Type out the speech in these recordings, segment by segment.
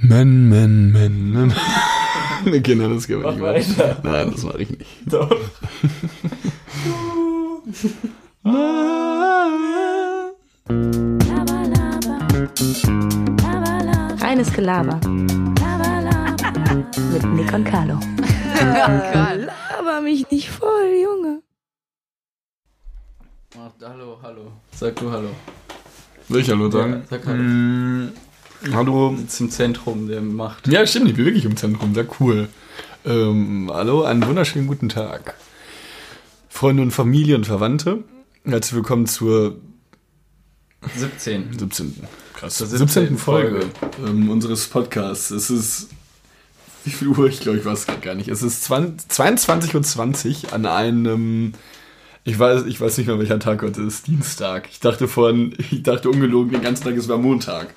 Men, men, men, men. okay, nein, das können wir nicht machen. Nein, das mache ich nicht. Doch. Reines Gelaber. Mit Nick und Carlo. Laber mich nicht voll, Junge. Ach, hallo, hallo. Sag du Hallo. Soll ich Hallo Ja, sagen? sag Hallo. Mm, hallo. Zum Zentrum der Macht. Ja, stimmt, ich bin wirklich im Zentrum, sehr cool. Ähm, hallo, einen wunderschönen guten Tag. Freunde und Familie und Verwandte, herzlich willkommen zur 17. 17. Krass. Zur 17. 17. Folge ähm, unseres Podcasts. Es ist. Wie viel Uhr? Ich glaube, ich weiß gar nicht. Es ist 20 22.20 Uhr an einem. Ich weiß, ich weiß nicht mehr, welcher Tag heute ist. Dienstag. Ich dachte vorhin, ich dachte ungelogen den ganzen Tag, es war Montag.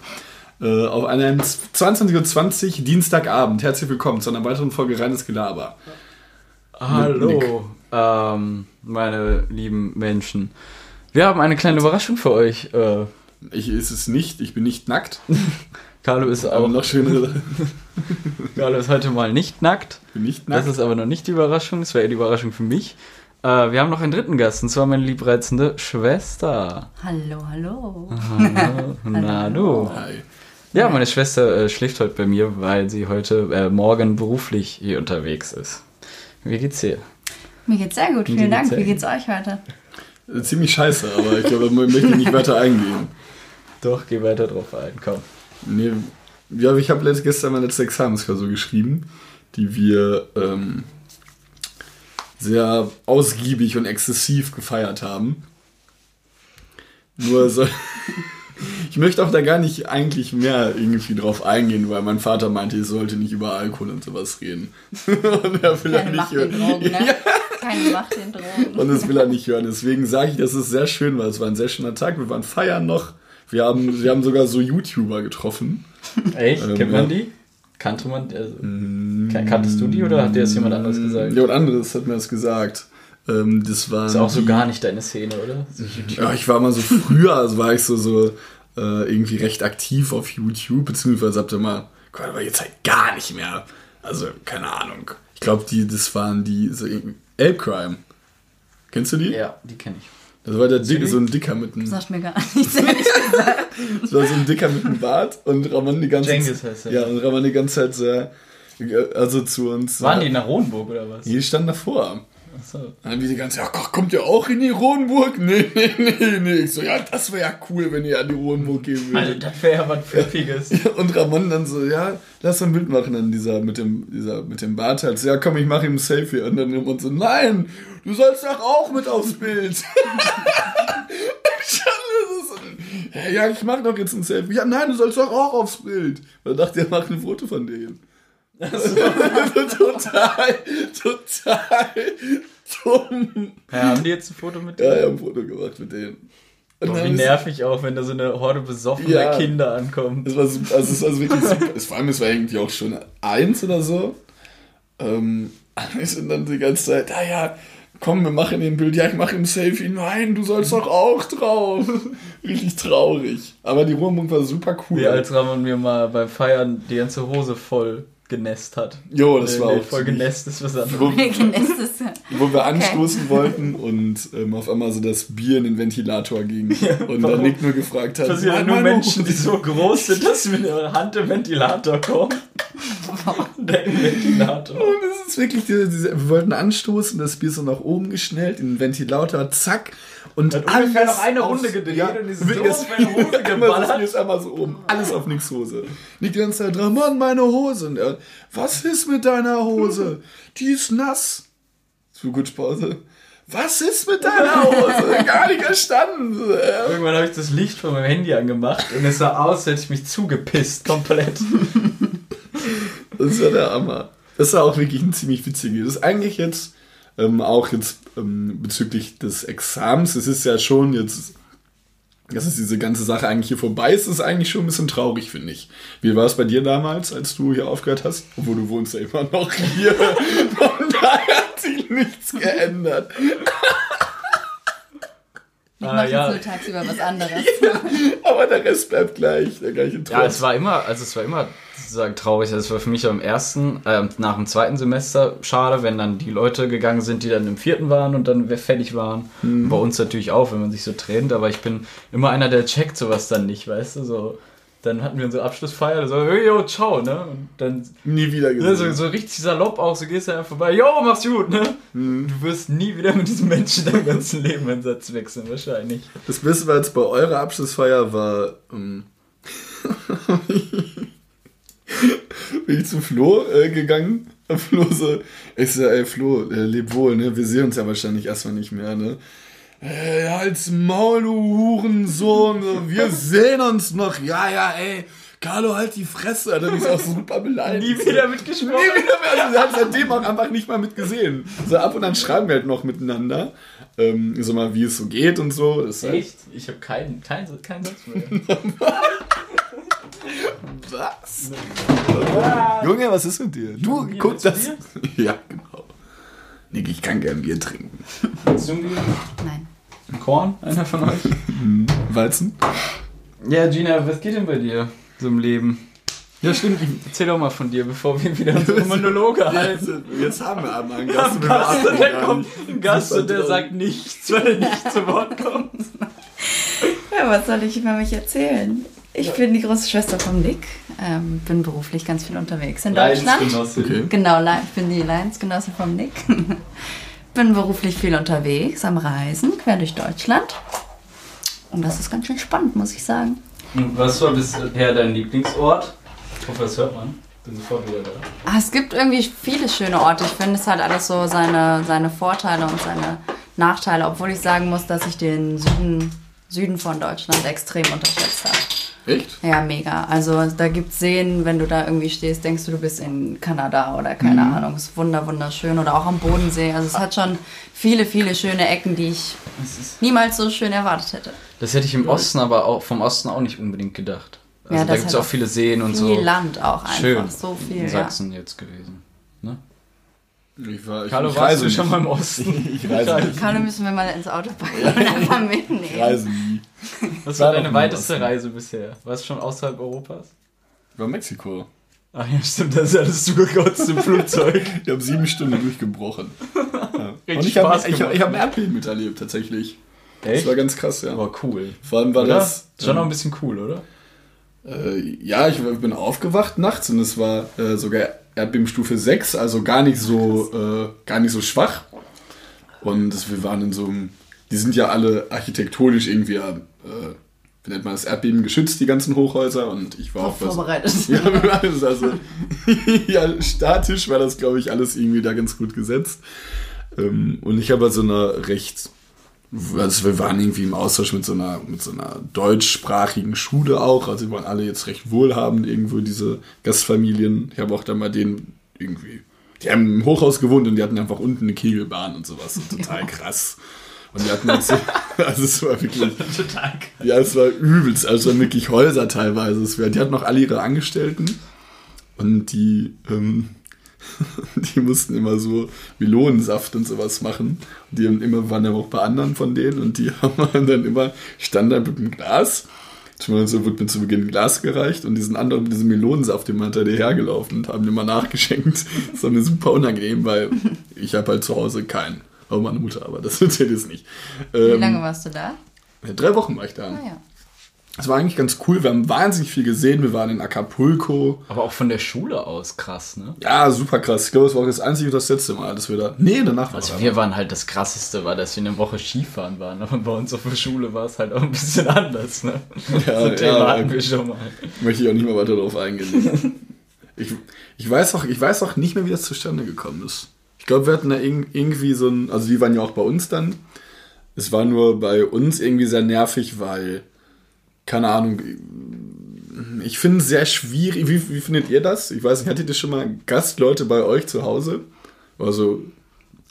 Äh, auf einem 22.20 Uhr Dienstagabend. Herzlich willkommen zu einer weiteren Folge Reines Gelaber. Hallo, ähm, meine lieben Menschen. Wir haben eine kleine Überraschung für euch. Äh, Ich ist es nicht, ich bin nicht nackt. Carlo ist Aber auch. noch schönere. Carlo ist heute mal nicht nackt. Ich bin nicht Das nackt. ist aber noch nicht die Überraschung. Das wäre eher die Überraschung für mich. Äh, wir haben noch einen dritten Gast, und zwar meine liebreizende Schwester. Hallo, hallo. Hallo. Na du. Hi. Ja, meine Schwester äh, schläft heute bei mir, weil sie heute äh, morgen beruflich hier unterwegs ist. Wie geht's dir? Mir geht's sehr gut, vielen Dank. sehr Wie geht's euch heute? Äh, Ziemlich scheiße, aber ich glaube, man möchte nicht weiter eingehen. Doch, geh weiter drauf ein, komm. Nee, ja, ich habe gestern meine letzte Examensklausur geschrieben, die wir ähm, sehr ausgiebig und exzessiv gefeiert haben. Nur so. Ich möchte auch da gar nicht eigentlich mehr irgendwie drauf eingehen, weil mein Vater meinte, ich sollte nicht über Alkohol und sowas reden. und er will er Keine nicht Macht den hören. Drogen, ne? Ja, Keine Macht den Drogen. und das will er nicht hören. Deswegen sage ich, dass es sehr schön war. Es war ein sehr schöner Tag. Wir waren feiern noch. Wir haben, wir haben sogar so YouTuber getroffen. Echt? Ähm, Kennt man die? Kannte man die? Also, kan- kanntest du die oder hat dir das jemand anderes gesagt? Jemand anderes hat mir das gesagt. Ähm, das war Ist auch so gar nicht deine Szene, oder? So. Ja, ich war mal so früher, also war ich so, so äh, irgendwie recht aktiv auf YouTube, beziehungsweise habt ihr mal, Gott, aber jetzt halt gar nicht mehr. Also, keine Ahnung. Ich glaube, die, das waren die, so irgendwie- Elbcrime. Kennst du die? Ja, die kenne ich. Das war der Dick, die? so ein Dicker mit einem, Sagt mir gar nichts, ehrlich gesagt. das war so ein Dicker mit einem Bart und Ramon die ganze Cengiz heißt er. Ja, und Ramon die ganze Zeit sehr, also zu uns. Waren äh, die nach Ronenburg oder was? Die standen davor. Achso. Dann wie die ganze, ja, ach, kommt ihr auch in die Rodenburg? Nee, nee, nee, nee. Ich so, ja, das wäre ja cool, wenn ihr an die Rodenburg gehen Also, würdet. das wäre ja was Pfiffiges. Und Ramon dann so, ja, lass ein Bild machen an dieser, mit dem, dieser, mit dem Bart halt. So, ja, komm, ich mache ihm ein Selfie. Und dann Ramon so, nein, du sollst doch auch mit aufs Bild. So, "Hä, ja, ich mach doch jetzt ein Selfie. Ja, nein, du sollst doch auch aufs Bild. Und dann dachte er, mach ein Foto von denen. total, total dumm. Ja, haben die jetzt ein Foto mit Ja, dir? ich hab ein Foto gemacht mit denen. Dann wie nervig auch, wenn da so eine Horde besoffener Ja. Kinder ankommt. Es war, also es war wirklich super. Es, vor allem, es war irgendwie auch schon eins oder so. Ähm, wir sind dann die ganze Zeit, ah ja, komm, wir machen den Bild. Ja, ich mache im Selfie. Nein, du sollst doch auch drauf. Richtig traurig. Aber die Ruhrmunk war super cool. Wie als Ramon mir mal beim Feiern die ganze Hose voll genässt hat. Jo, das Nee, war auch voll genässt ist was anderes. Wo, wo wir anstoßen wollten und ähm, auf einmal so das Bier in den Ventilator ging. und warum? dann Nick nur gefragt hat, passieren "Nein, nur meine Menschen, die Hose." so groß sind, dass mit ihrer Hand im Ventilator kommen. Der Ventilator. Ist wirklich, diese, diese, wir wollten anstoßen, das Bier so nach oben geschnellt, in den Ventilator, zack. Und Hat ungefähr alles noch eine Runde gedreht ja, und ist so auf meine Hose geballert. Das Bier ist einmal so oben, alles auf Nicks Hose. Nicht die ganze Zeit, Ramon, meine Hose. Und er, was ist mit deiner Hose? Die ist nass. Zu gut Pause. Was ist mit deiner Hose? Gar nicht verstanden. Irgendwann habe ich das Licht von meinem Handy angemacht und es sah aus, als hätte ich mich zugepisst, komplett. Das war der Hammer. Das war auch wirklich ein ziemlich witziges. Das ist eigentlich jetzt ähm, auch jetzt ähm, bezüglich des Examens. Es ist ja schon jetzt, dass es diese ganze Sache eigentlich hier vorbei ist, ist eigentlich schon ein bisschen traurig, finde ich. Wie war es bei dir damals, als du hier aufgehört hast? Obwohl du wohnst ja immer noch hier. Von daher hat sich nichts geändert. Ich Ah, mache ja. jetzt nur tagsüber was anderes. Aber der Rest bleibt gleich, der gleiche Trotz. Ja, es war immer, also es war immer sozusagen traurig. Also es war für mich am ersten, äh, nach dem zweiten Semester schade, wenn dann die Leute gegangen sind, die dann im vierten waren und dann fertig waren. Mhm. Bei uns natürlich auch, wenn man sich so trennt, aber ich bin immer einer, der checkt sowas dann nicht, weißt du, so. Dann hatten wir unsere Abschlussfeier, so, hey, yo, ciao, ne? Und dann Nie wieder ne, so, gesehen. so richtig salopp auch, so gehst du einfach vorbei, yo, mach's gut, ne? Mhm. Du wirst nie wieder mit diesem Menschen dein ganzen Leben einen Satz wechseln, wahrscheinlich. Das Beste war jetzt bei eurer Abschlussfeier war, ähm, bin ich zu Flo äh, gegangen. Flo so, ich so, ey Flo, äh, leb wohl, ne? Wir sehen uns ja wahrscheinlich erstmal nicht mehr, ne? Ey, halt's Maul, du Hurensohn, so, wir sehen uns noch. Ja, ja, ey, Carlo, halt die Fresse. Dann ist auch super beleidigt. Nie wieder mitgesprochen. Nie wieder mehr. Also, wir haben seitdem auch einfach nicht mal mitgesehen. So ab und an schreiben wir halt noch miteinander. Ähm, so mal, wie es so geht und so. Halt, Echt? Ich habe keinen, keinen, keinen Satz mehr. Was? Junge, was ist mit dir? Du, Bier, guck das. Ja, genau. Nick, ich kann gern Bier trinken. Willst du ein Bier? Nein. Ein Korn? Einer von euch? Weizen? Ja, Gina, was geht denn bei dir so im Leben? Ja, stimmt. Erzähl doch mal von dir, bevor wir wieder unsere Monologe halten. Jetzt, jetzt haben wir aber einen Gast. Ein und wir Gast, beachten der kommt, ein Gast und der sagt nichts, weil er nicht zu Wort kommt. Ja, was soll ich über mich erzählen? Ich bin die große Schwester von Nick, ähm, bin beruflich ganz viel unterwegs in Deutschland. Okay. Genau, ich bin die Leidensgenossin von Nick. bin beruflich viel unterwegs, am Reisen, quer durch Deutschland. Und das ist ganz schön spannend, muss ich sagen. Und was war bisher dein Lieblingsort? Ich hoffe, das hört man. Bin sofort wieder da. Ah, es gibt irgendwie viele schöne Orte. Ich finde, es hat alles so seine, seine Vorteile und seine Nachteile, obwohl ich sagen muss, dass ich den Süden, Süden von Deutschland extrem unterschätzt habe. Echt? Ja, mega. Also da gibt es Seen, wenn du da irgendwie stehst, denkst du, du bist in Kanada oder keine Mhm. Ahnung. Es ist wunder, wunderschön. Oder auch am Bodensee. Also es hat schon viele, viele schöne Ecken, die ich niemals so schön erwartet hätte. das hätte ich im Osten aber auch vom Osten auch nicht unbedingt gedacht. Also Ja, da gibt es auch viele Seen und viel so. Land auch einfach. Schön. So viel. in Ja. Sachsen jetzt gewesen. Ne? Ich war, ich, Carlo, ich warst reise du schon mal im Osten? Ich reise nicht. Carlo müssen wir mal ins Auto packen und einfach mitnehmen. Ich reise nie. Was War war noch deine weiteste. Reise bisher? Warst du schon außerhalb Europas? War Mexiko. Ach ja, stimmt, das ist alles zugekotzt im Flugzeug. Ich habe sieben Stunden durchgebrochen. Ja. Und Richtig ich habe ich hab, ich hab ein Erdbeben miterlebt, tatsächlich. Das Echt? war ganz krass, ja. Aber cool. Vor allem war Oder? das. Schon noch ähm, ein bisschen cool, oder? Äh, ja, ich war- bin aufgewacht nachts und es war äh, sogar Erdbebenstufe 6, also gar nicht so, äh, gar nicht so schwach. Und es, wir waren in so einem, die sind ja alle architektonisch irgendwie, äh, wie nennt man das, Erdbeben geschützt, die ganzen Hochhäuser. Und ich war auch Vorbereitet. Ja, wir waren also, also ja, statisch war das, glaube ich, alles irgendwie da ganz gut gesetzt. Ähm, und ich habe bei so einer recht, also wir waren irgendwie im Austausch mit so einer, mit so einer deutschsprachigen Schule auch. Also wir waren alle jetzt recht wohlhabend irgendwo, diese Gastfamilien. Ich habe auch da mal den irgendwie, die haben im Hochhaus gewohnt und die hatten einfach unten eine Kegelbahn und sowas. Und total krass. Und die hatten jetzt so, also es war wirklich, Total ja, es war übelst. Also es waren wirklich Häuser teilweise. Es die hatten noch alle ihre Angestellten und die, ähm, die mussten immer so Melonensaft und sowas machen. Und die haben immer, waren ja auch bei anderen von denen und die haben dann immer, stand da mit einem Glas. So wird mir zu Beginn ein Glas gereicht und diesen anderen mit diesem Melonensaft immer hinter dir hergelaufen und haben immer nachgeschenkt. Das war mir super unangenehm, weil ich habe halt zu Hause keinen. Aber meine Mutter, aber das erzählt jetzt nicht. Wie Ähm, lange warst du da? drei Wochen war ich da. Ah, ja. Es war eigentlich ganz cool. Wir haben wahnsinnig viel gesehen. Wir waren in Acapulco. Aber auch von der Schule aus krass, ne? Ja, super krass. Ich glaube, es war auch das einzige und das letzte Mal, dass wir da. Nee, danach war Also wir waren halt das krasseste, war, dass wir eine Woche Skifahren waren. Aber bei uns auf der Schule war es halt auch ein bisschen anders, ne? Ja, das Thema ja, hatten wir schon mal. Möchte ich auch nicht mehr weiter darauf eingehen. ich, ich, weiß auch, ich weiß auch nicht mehr, wie das zustande gekommen ist. Ich glaube, wir hatten da irg- irgendwie so ein. Also, die waren ja auch bei uns dann. Es war nur bei uns irgendwie sehr nervig, weil. Keine Ahnung. Ich finde es sehr schwierig. Wie, wie findet ihr das? Ich weiß nicht, hattet ihr schon mal Gastleute bei euch zu Hause? Also,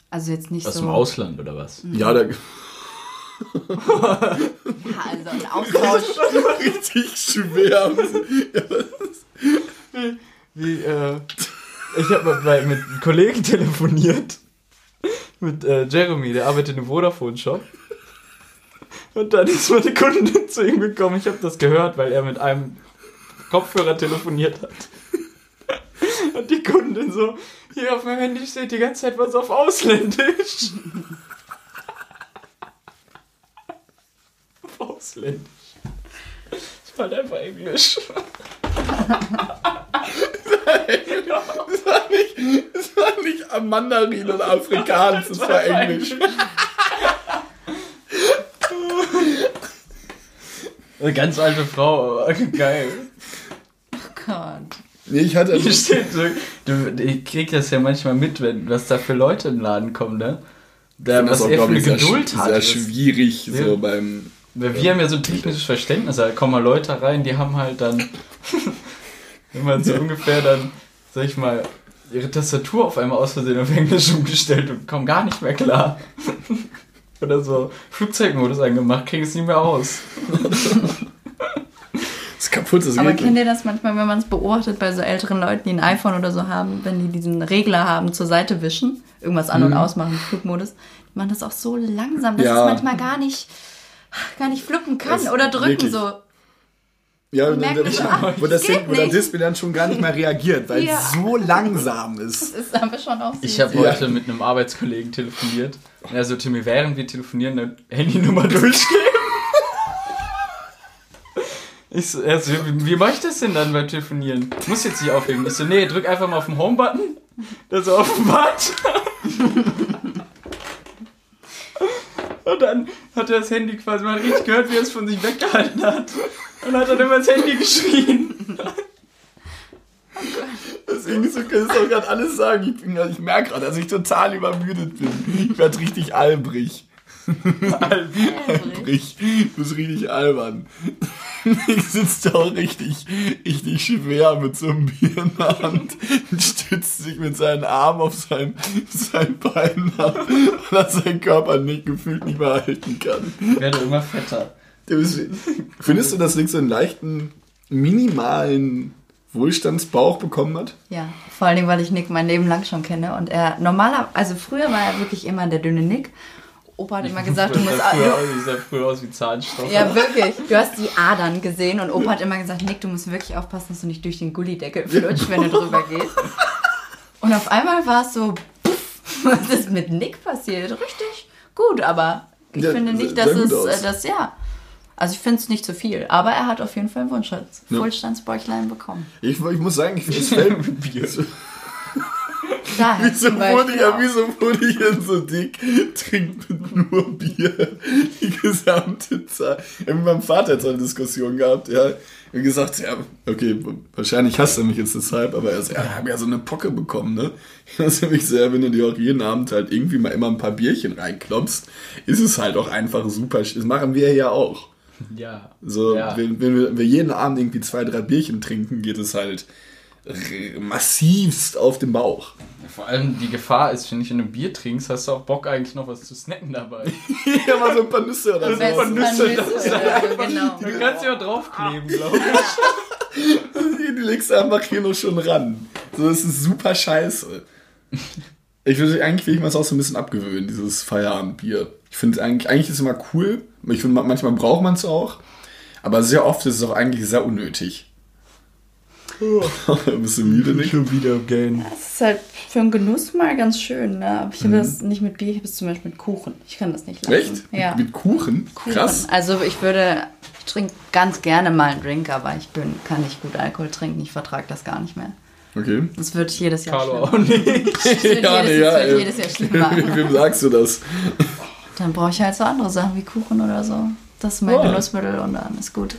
Also jetzt nicht Aus so. dem Ausland oder was? ja, da. Ja, also ein Austausch. richtig schwer. Wie, äh, ich habe mal mit einem Kollegen telefoniert. Mit äh, Jeremy, der arbeitet im Vodafone-Shop. Und dann ist meine Kundin zu ihm gekommen. Ich habe das gehört, weil er mit einem Kopfhörer telefoniert hat. Und die Kundin so, hier auf meinem Handy steht die ganze Zeit was auf Ausländisch. auf Ausländisch. Das war halt einfach Englisch. Das war nicht, das war nicht Mandarin oder Afrikaans, das war Englisch. Eine ganz alte Frau, aber geil. Gott. Nee, ich hatte. Hier steht so, du, ich krieg das ja manchmal mit, wenn was da für Leute in den Laden kommen, ne? Da, was auch, er für eine sehr, Geduld sch- hat. Sehr ist- schwierig, Ja. so beim. Weil Wir haben ja so ein technisches Verständnis, da kommen mal Leute rein, die haben halt dann, wenn man so ungefähr dann, sag ich mal, ihre Tastatur auf einmal aus Versehen auf Englisch umgestellt und kommen gar nicht mehr klar. Oder so Flugzeugmodus angemacht, kriegen es nicht mehr aus. Das ist kaputt, das Aber geht kennt nicht. ihr das manchmal, wenn man es beobachtet bei so älteren Leuten, die ein iPhone oder so haben, wenn die diesen Regler haben, zur Seite wischen, irgendwas an- Mhm. und ausmachen, Flugmodus, die machen das auch so langsam, dass Ja. es manchmal gar nicht, gar nicht fluppen kann Das- oder drücken wirklich. so. Ja, das, so, ah, wo das, geht Ding, wo das. Display dann schon gar nicht mehr reagiert, weil Ja. es so langsam ist. Das ist aber schon auch süß. Ich habe Ja. heute mit einem Arbeitskollegen telefoniert und er sollte mir, während wir telefonieren, eine Handynummer durchgeben. Ich so, er so, wie, wie mache ich das denn dann beim Telefonieren? Ich muss jetzt nicht auflegen. Ich so, nee, drück einfach mal auf den Home-Button. Der so offenbart. Und dann hat er das Handy quasi mal richtig gehört, wie er es von sich weggehalten hat. Und hat dann immer ins Handy geschrien. Deswegen ist okay, das auch gerade alles sagen. Ich, bin ich merke gerade, dass ich total übermüdet bin. Ich werde richtig albrig. Albrig. Du bist richtig albern. Ich sitze da auch richtig, richtig schwer mit so einem Bier in der Hand und stützt sich mit seinen Armen auf sein, sein Bein ab, weil er seinen Körper nicht gefühlt nicht mehr halten kann. Ich werde immer fetter. Findest du, dass Nick so einen leichten, minimalen Wohlstandsbauch bekommen hat? Ja, vor allen Dingen, weil ich Nick mein Leben lang schon kenne und er normaler, also früher war er wirklich immer der dünne Nick. Opa hat immer gesagt, du musst, sah früher, du, aus, sah früher aus wie Zahnstocher. ja wirklich, du hast die Adern gesehen und Opa hat immer gesagt, Nick, du musst wirklich aufpassen, dass du nicht durch den Gullideckel flutschst, wenn du drüber gehst. Und auf einmal war es so, puff, was ist mit Nick passiert? Richtig gut, aber ich Ja, finde sehr- nicht, dass es, aus. äh, das, ja, also ich finde es nicht zu viel, aber er hat auf jeden Fall ein Wunschschatz, Ja. Wohlstandsbäuchlein bekommen. Ich, ich muss sagen, ich, es fällt, Bier. Daher Wieso wurde, ich, auch. wieso wurde ich denn so dick? Trinkt mit nur Bier die gesamte Zeit. Ich habe mit meinem Vater jetzt eine Diskussion gehabt, ja. Und gesagt, ja, okay, wahrscheinlich hasst er mich jetzt deshalb, aber er so, ja, ich habe ja so eine Pocke bekommen, ne? Das ist nämlich sehr, wenn du dir auch jeden Abend halt irgendwie mal immer ein paar Bierchen reinklopfst, ist es halt auch einfach super. Das machen wir ja auch. Ja. So, ja. wenn, wenn, wir, wenn wir jeden Abend irgendwie zwei, drei Bierchen trinken, geht es halt massivst auf den Bauch. Vor allem die Gefahr ist, wenn ich ein Bier trinkst, hast du auch Bock eigentlich noch was zu snacken dabei. ja, mal so ein paar Nüsse oder so. ist von Nüsse, genau. Du kannst ja draufkleben, glaube ich. Die legst du einfach hier noch schon ran. So, das ist super scheiße. Ich würde eigentlich will ich mir das auch so ein bisschen abgewöhnen, dieses Feierabendbier. Ich finde es eigentlich, eigentlich ist es immer cool. Ich finde, manchmal braucht man es auch. Aber sehr oft ist es auch eigentlich sehr unnötig. Bist du müde, nicht? Schon wieder gehen. Das ist halt für einen Genuss mal ganz schön, ne? Aber ich Mhm. habe das nicht mit Bier, ich habe es zum Beispiel mit Kuchen. Ich kann das nicht lassen. Echt? Ja. Mit Kuchen? Kuchen. Krass. Also ich würde, ich trinke ganz gerne mal einen Drink, aber ich bin, kann nicht gut Alkohol trinken. Ich vertrage das gar nicht mehr. Okay. Das wird jedes Jahr Carlo schlimmer. auch nicht. Das wird jedes, das ey. wird jedes Jahr schlimmer. Wem sagst du das? Dann brauche ich halt so andere Sachen wie Kuchen oder so. Das ist mein Ja. Genussmittel und dann ist gut.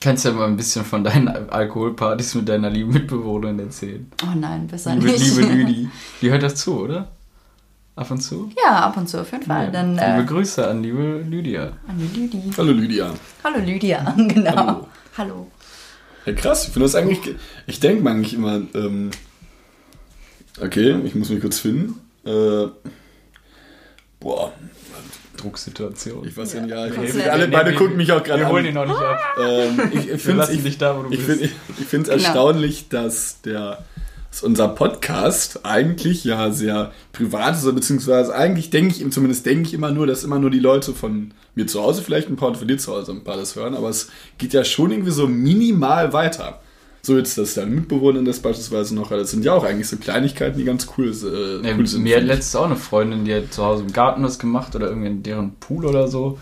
Kannst ja mal ein bisschen von deinen Alkoholpartys mit deiner lieben Mitbewohnerin erzählen. Oh nein, besser Liebe, nicht. liebe Lüdi. Die hört das zu, oder? Ab und zu? Ja, ab und zu auf jeden Fall. Dann liebe äh, Grüße an liebe Lydia. an die Lüdi. Hallo Lydia. Hallo Lydia, genau. Hallo. Hallo. Ja, krass. Ich finde das eigentlich. ge- Ich denke mir eigentlich immer. Ähm, okay, ich muss mich kurz finden. Äh, boah, Drucksituation. ich weiß ja nicht. Ja, ich, Komplett. alle beide gucken mich auch gerade Wir an. holen ihn noch nicht ab. Ähm, ich ich Wir finde lassen es dich da, wo du ich bist. find, ich, ich find's Genau. erstaunlich, dass der dass unser Podcast eigentlich ja sehr privat ist, beziehungsweise eigentlich denke ich, zumindest denke ich immer nur, dass immer nur die Leute von mir zu Hause vielleicht ein paar und von dir zu Hause ein paar das hören, aber es geht ja schon irgendwie so minimal weiter. So jetzt, dass deine Mitbewohnerin das beispielsweise noch hat. Das sind ja auch eigentlich so Kleinigkeiten, die ganz cool, äh, Ja, cool sind. mir hat letztens auch eine Freundin, die hat zu Hause im Garten was gemacht oder irgendwie in deren Pool oder so.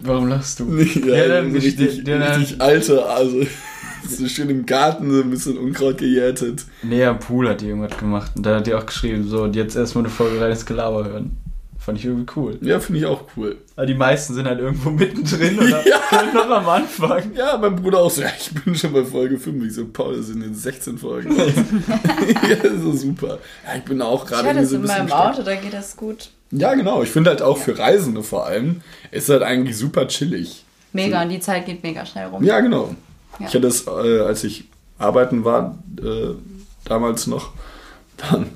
Warum lachst du? Ja, Ja, so richtig, der- der- richtig alte, also so schön im Garten, so ein bisschen Unkraut gejätet. Nee, am Pool hat die irgendwas gemacht. Und da hat die auch geschrieben, so, und jetzt erstmal eine Folge reines Gelaber hören. Fand ich irgendwie cool. Ja, finde ich auch cool. Aber die meisten sind halt irgendwo mittendrin oder Ja. können noch am Anfang. Ja, mein Bruder auch so, ja, ich bin schon bei Folge 5. Ich so, Paul, das sind jetzt 16 Folgen. ja, das ist so super. Ja, ich bin auch gerade es so in ein bisschen meinem stark. Auto, da geht das gut. Ja, genau. Ich finde halt auch für Reisende vor allem, ist halt eigentlich super chillig. Mega, und die Zeit geht mega schnell rum. Ja, genau. Ja. Ich hatte es, äh, als ich arbeiten war, äh, damals noch,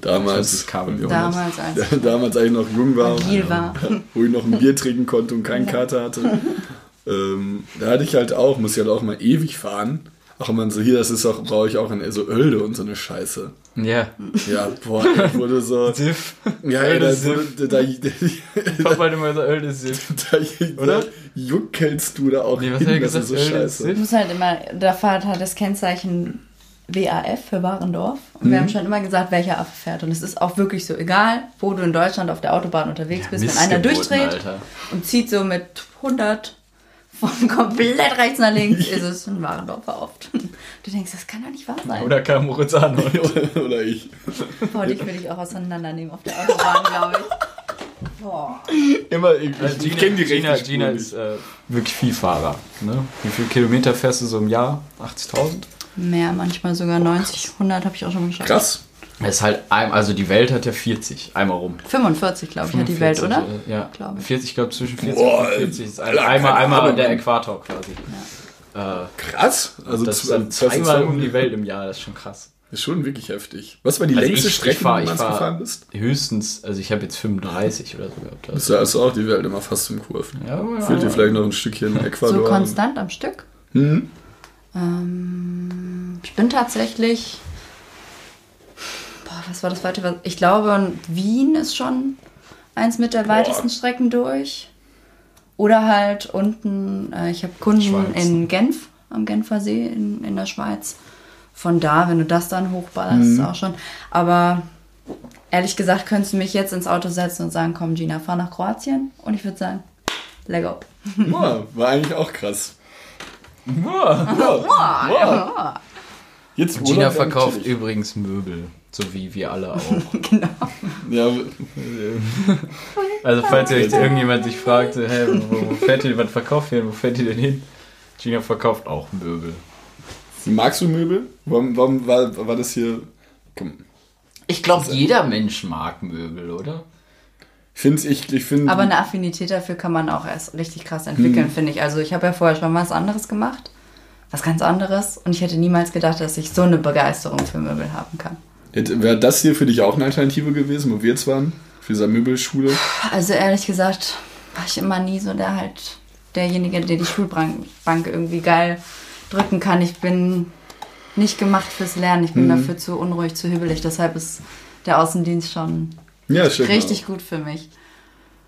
damals, Das Kabel. Damals als Ja, damals, als ich noch jung war, agil war. wo ich noch ein Bier trinken konnte und keinen Kater hatte. ähm, da hatte ich halt auch, muss ich halt auch mal ewig fahren. Ach man, so hier, das ist auch, brauche ich auch in so Ölde und so eine Scheiße. Ja. Ja, boah, ich wurde so. Siff. Ja, Ölde da, Siff. da, da, da, Papa hat immer so Ölde Siff. da, Oder? da juckelst du da auch Nee, was hin, hat er das gesagt? ist so Ölde scheiße. Siff? Du musst halt immer, der Fahrt hat das Kennzeichen WAF für Warendorf. Und Mhm. wir haben schon immer gesagt, welcher Affe fährt. Und es ist auch wirklich so, egal, wo du in Deutschland auf der Autobahn unterwegs bist, wenn einer durchdreht Alter. und zieht so mit 100 von komplett rechts nach links, ist es ein Warendorfer oft. Du denkst, das kann doch nicht wahr sein. Oder kam Moritz Arnold. Oder ich. Boah, dich will ich auch auseinandernehmen auf der Autobahn, glaube ich. Boah. Immer, ich, Also ich kenne die Gina, Gina ist äh, wirklich Vielfahrer. Ne? Wie viele Kilometer fährst du so im Jahr? 80.000? Mehr, manchmal sogar 90, 100 habe ich auch schon geschafft. Krass. Es ist halt, ein, also die Welt hat ja 40, einmal rum. 45, glaube ich, hat die Welt, 45, oder? äh, Ja, Glaube ich. 40, ich glaube zwischen 40 Boah, und 40 ist ein, einmal, einmal der Äquator quasi. Äh, Krass. Also das ist dann ist zweimal um die Welt im Jahr, das ist schon krass. Ist schon wirklich heftig. Was war die Also längste ich- Strecke, die ich du fahr- gefahren bist? Höchstens, also ich habe jetzt 35 oder so gehabt. Bist du also auch die Welt immer fast im Kurven. ja, ja, Fehlt dir vielleicht noch ein Stückchen Ecuador. So konstant am Stück? Hm? Ähm, ich bin tatsächlich. Boah, was war das weite? Ich glaube, Wien ist schon eins mit der weitesten Strecken durch. Oder halt unten, äh, ich habe Kunden Schweiz. in Genf, am Genfer See in, in der Schweiz. Von da, wenn du das dann hochballerst, ist auch schon. Aber ehrlich gesagt, könntest du mich jetzt ins Auto setzen und sagen, komm Gina, fahr nach Kroatien. Und ich würde sagen, let go. Ja, war eigentlich auch krass. Jetzt Gina Urlaub wäre verkauft chillig. übrigens Möbel, so wie wir alle auch. genau. Ja, Also falls ihr euch irgendjemand sich fragt, hä, wo, wo fährt ihr, was verkauft ihr, denn? wo fährt ihr denn hin? Gina verkauft auch Möbel. magst du Möbel? Warum, warum war, war das hier... Komm. Ich glaube, jeder Mensch mag Möbel, oder? Ich finde, ich, ich find, Aber eine Affinität dafür kann man auch erst richtig krass entwickeln, finde ich. Also ich habe ja vorher schon was anderes gemacht, was ganz anderes. Und ich hätte niemals gedacht, dass ich so eine Begeisterung für Möbel haben kann. Wäre das hier für dich auch eine Alternative gewesen, wo wir jetzt waren? Für diese Möbelschule? Also ehrlich gesagt war ich immer nie so der halt derjenige, der die Schulbank Bank irgendwie geil drücken kann. Ich bin nicht gemacht fürs Lernen. Ich bin dafür zu unruhig, zu hübelig. Deshalb ist der Außendienst schon Ja, stimmt. richtig gut für mich.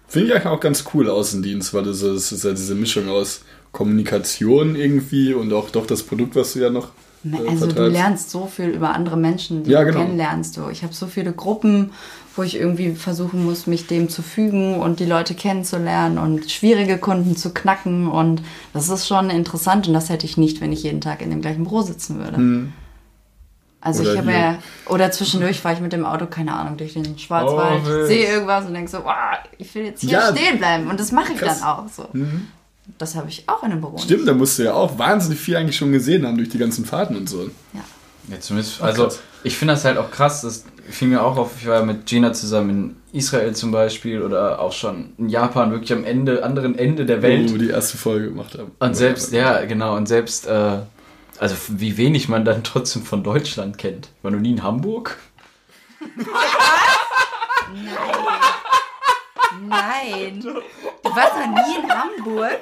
Finde ich eigentlich auch ganz cool, Außendienst, weil das ist, das ist ja diese Mischung aus Kommunikation irgendwie und auch doch das Produkt, was du ja noch äh, Also du lernst so viel über andere Menschen, die Ja, du genau. kennenlernst. Du. Ich habe so viele Gruppen, wo ich irgendwie versuchen muss, mich dem zu fügen und die Leute kennenzulernen und schwierige Kunden zu knacken. Und das ist schon interessant und das hätte ich nicht, wenn ich jeden Tag in dem gleichen Büro sitzen würde. Also. Oder ich habe ja, oder zwischendurch fahre ich mit dem Auto, keine Ahnung, durch den Schwarzwald, Oh, sehe irgendwas und denke so, wow, ich will jetzt hier Ja. stehen bleiben. Und das mache ich Krass. Mhm. dann auch so. Das habe ich auch in einem Büro. Stimmt, da musst du ja auch wahnsinnig viel eigentlich schon gesehen haben durch die ganzen Fahrten und so. Ja. Ja, zumindest, also ich finde das halt auch krass, das fiel mir auch auf, ich war mit Gina zusammen in Israel zum Beispiel oder auch schon in Japan, wirklich am Ende, anderen Ende der Welt. Wo wir die erste Folge gemacht haben. Und selbst, ja, genau, und selbst, äh, also wie wenig man dann trotzdem von Deutschland kennt. War noch nie in Hamburg? Nein. Du warst noch nie in Hamburg?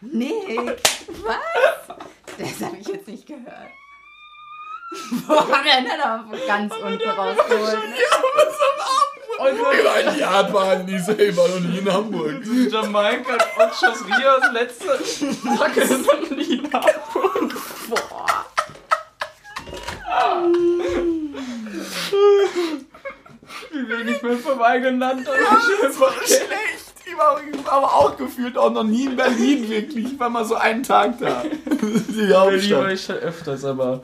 Nee. Was? Das habe ich jetzt nicht gehört. Boah, der hat er aber ganz unten rausgeholt. Ich war in Japan, die selber noch nie in Hamburg. Jamaika Ochos Rios letzte Tag ist noch nie in Hamburg. Boah. Wie wenig man vom eigenen Land und einfach Schlecht. Ich war aber auch gefühlt auch noch nie in Berlin, wirklich. Ich war mal so einen Tag da. Die Berlin war ich schon öfters, aber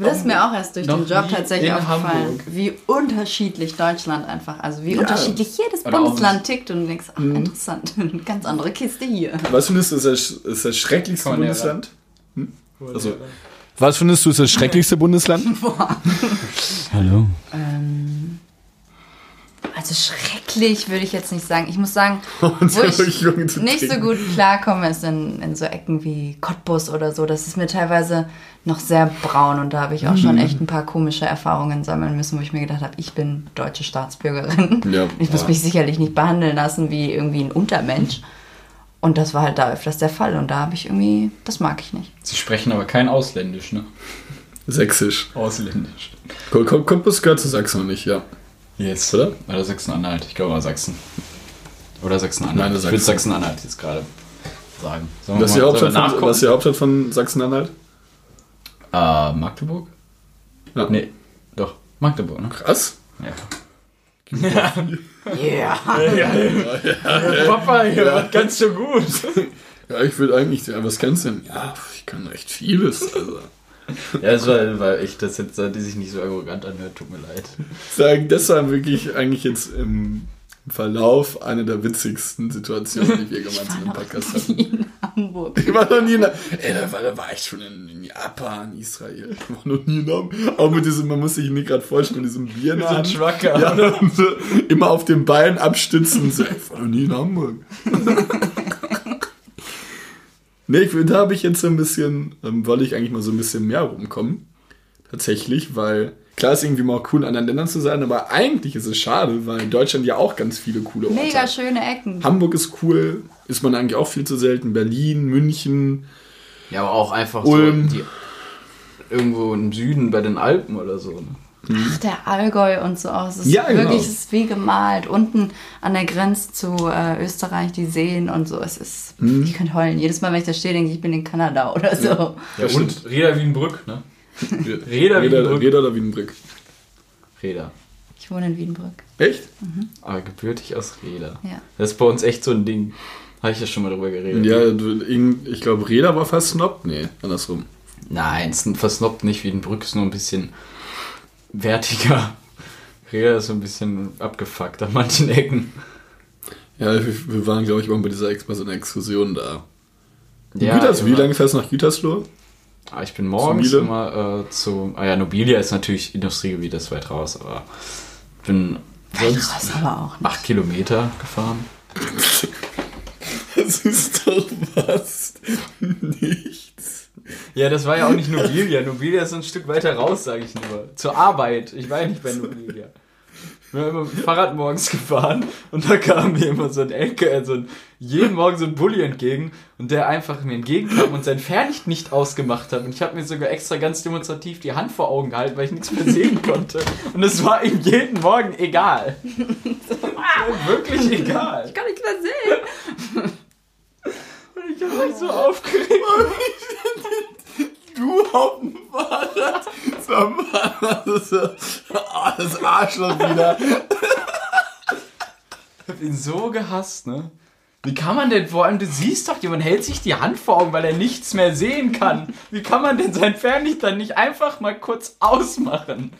Das ist mir auch erst durch den Job tatsächlich aufgefallen, Hamburg. wie unterschiedlich Deutschland einfach, also wie Ja. unterschiedlich jedes Oder Bundesland tickt und du denkst, ach interessant, ganz andere Kiste hier. Was findest du ist das, ist das schrecklichste ja Bundesland? Hm? Also, was findest du ist das schrecklichste Bundesland? Hallo. Ähm, also schrecklich würde ich jetzt nicht sagen. Ich muss sagen, wo ich nicht so gut klarkomme, ist in, in so Ecken wie Cottbus oder so. Das ist mir teilweise noch sehr braun und da habe ich auch Mhm. schon echt ein paar komische Erfahrungen sammeln müssen, wo ich mir gedacht habe, ich bin deutsche Staatsbürgerin. Ja. Ich muss Ja. mich sicherlich nicht behandeln lassen wie irgendwie ein Untermensch. Und das war halt da öfters der Fall und da habe ich irgendwie, das mag ich nicht. Sie sprechen aber kein Ausländisch, ne? Sächsisch. Ausländisch. Cottbus gehört zu Sachsen noch nicht, ja. Yes. Oder? Oder Sachsen-Anhalt. Ich glaube, Sachsen. Oder Sachsen-Anhalt. Ich würde Sachsen. Sachsen-Anhalt jetzt gerade sagen. Sollen Was ist die mal- Hauptstadt von, nachgucken? was ist die Hauptstadt von Sachsen-Anhalt? Äh, Magdeburg? Ja. Nee, doch. Magdeburg, ne? Krass. Ja. Yeah. Papa, hier wird ganz so gut. Ja, ich würde eigentlich, ja, was kannst du denn? Ja, ich kann recht vieles. Also. Ja, das war, weil ich das jetzt, die sich nicht so arrogant anhört, tut mir leid. Sagen, das war wirklich eigentlich jetzt im Verlauf eine der witzigsten Situationen, die wir gemeinsam im Podcast hatten. In Hamburg. Ich war noch nie in, ey, da war, da war ich schon in, in Japan, Israel. Ich war noch nie in Hamburg. Auch mit diesem, man muss sich nicht gerade vorstellen, mit diesem Bier der So. Schwacker. Ja, und immer auf dem Bein abstützen. So, ich war noch nie in Hamburg. nee, ich, da habe ich jetzt so ein bisschen, ähm, wollte ich eigentlich mal so ein bisschen mehr rumkommen. Tatsächlich, weil klar ist irgendwie mal auch cool, in anderen Ländern zu sein, aber eigentlich ist es schade, weil Deutschland ja auch ganz viele coole Orte Mega hat. schöne Ecken. Hamburg ist cool, ist man eigentlich auch viel zu selten. Berlin, München. Ja, aber auch einfach Ulm. so die, irgendwo im Süden bei den Alpen oder so. Ne? Ach, der Allgäu und so aus. Es ist Ja, genau. wirklich es ist wie gemalt. Unten an der Grenze zu äh, Österreich, die Seen und so. Es ist, Mhm. ich könnte heulen. Jedes Mal, wenn ich da stehe, denke ich, ich bin in Kanada oder so. Ja, Das und Räder Wienbrück, ne? Räder, Räder, Räder, Wiedenbrück. Räder oder Wiedenbrück? Räder. Ich wohne in Wiedenbrück. Echt? Aber gebürtig aus Räder. Ja. Das ist bei uns echt so ein Ding. Habe ich ja schon mal drüber geredet. Ja, ich glaube, Räder war fast Snob. Nee, andersrum. Nein, es ist versnobbt nicht. Wiedenbrück ist nur ein bisschen wertiger. Räder ist so ein bisschen abgefuckt an manchen Ecken. Ja, wir, wir waren, glaube ich, auch bei dieser Ex bei so einer Exkursion da. Ja, Güters, wie lange fährst du nach Gütersloh? Ah, Ich bin morgens Miele? immer äh, zu. Ah ja, Nobilia ist natürlich Industriegebiet, das ist weit raus, aber ich bin sonst Krass, aber auch nicht. acht Kilometer gefahren. Das ist doch fast nichts. Ja, das war ja auch nicht Nobilia. Nobilia ist ein Stück weiter raus, sage ich nur. Zur Arbeit. Ich war ja nicht bei Nobilia. Wir haben immer mit dem Fahrrad morgens gefahren und da kam mir immer so ein Enkel, äh, so ein, jeden Morgen so ein Bulli entgegen und der einfach mir entgegenkam und sein Fernlicht nicht ausgemacht hat. Und ich habe mir sogar extra ganz demonstrativ die Hand vor Augen gehalten, weil ich nichts mehr sehen konnte. Und es war ihm jeden Morgen egal. War wirklich egal. Ich kann nicht mehr sehen. Ich habe mich so aufgeregt. Du auf dem Fahrrad zum Fahrrad. Das, ist, oh, das Arschloch wieder. Ich hab ihn so gehasst, ne? Wie kann man denn, vor allem, du siehst doch, jemand hält sich die Hand vor Augen, weil er nichts mehr sehen kann. Wie kann man denn sein Fernlicht dann nicht einfach mal kurz ausmachen?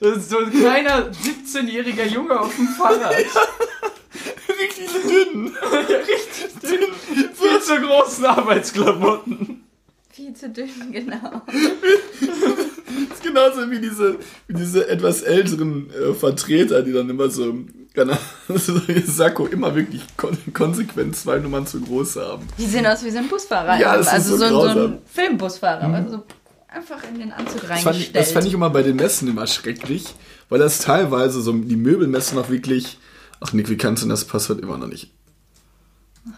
Das ist so ein kleiner 17-jähriger Junge auf dem Fahrrad. Richtig dünn. Ja, richtig dünn. Viel zu großen Arbeitsklamotten. Viel zu dünn, genau. Das ist genauso wie diese, wie diese etwas älteren äh, Vertreter, die dann immer so, keine Ahnung, so ihr Sakko immer wirklich kon konsequent zwei Nummern zu groß haben. Die sehen aus wie so ein Busfahrer. Ja, das ist also so so, ein- so ein Filmbusfahrer. Also so einfach in den Anzug Das fand, ich, reingestellt. das fand ich immer bei den Messen immer schrecklich, weil das teilweise so die Möbelmessen noch wirklich. Ach Nick, wie kannst du das Passwort immer noch nicht?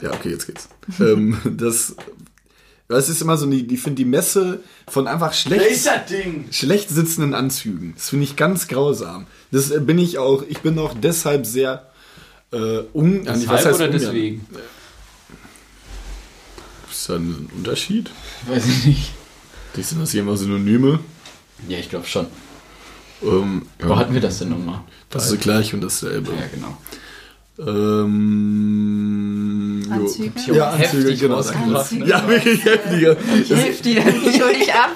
Ja, okay, jetzt geht's. ähm, das Das ist immer so, die, die finde die Messe von einfach schlecht, schlecht sitzenden Anzügen. Das finde ich ganz grausam. Das äh, bin ich auch, ich bin auch deshalb sehr äh, un, Deshalb was heißt oder ungern? deswegen? Ist da ein Unterschied? Weiß ich nicht. Die sind das hier immer Synonyme. Ja, ich glaube schon. Ähm, Wo ja, hatten wir das denn nochmal? das ist gleich und dasselbe. Ja, genau. Ähm, jo. Anzüge? Ja, Anzüge, Heftig genau. Anzüge. Ja, wirklich heftiger. Ich helfe dir, ich hol dich ab.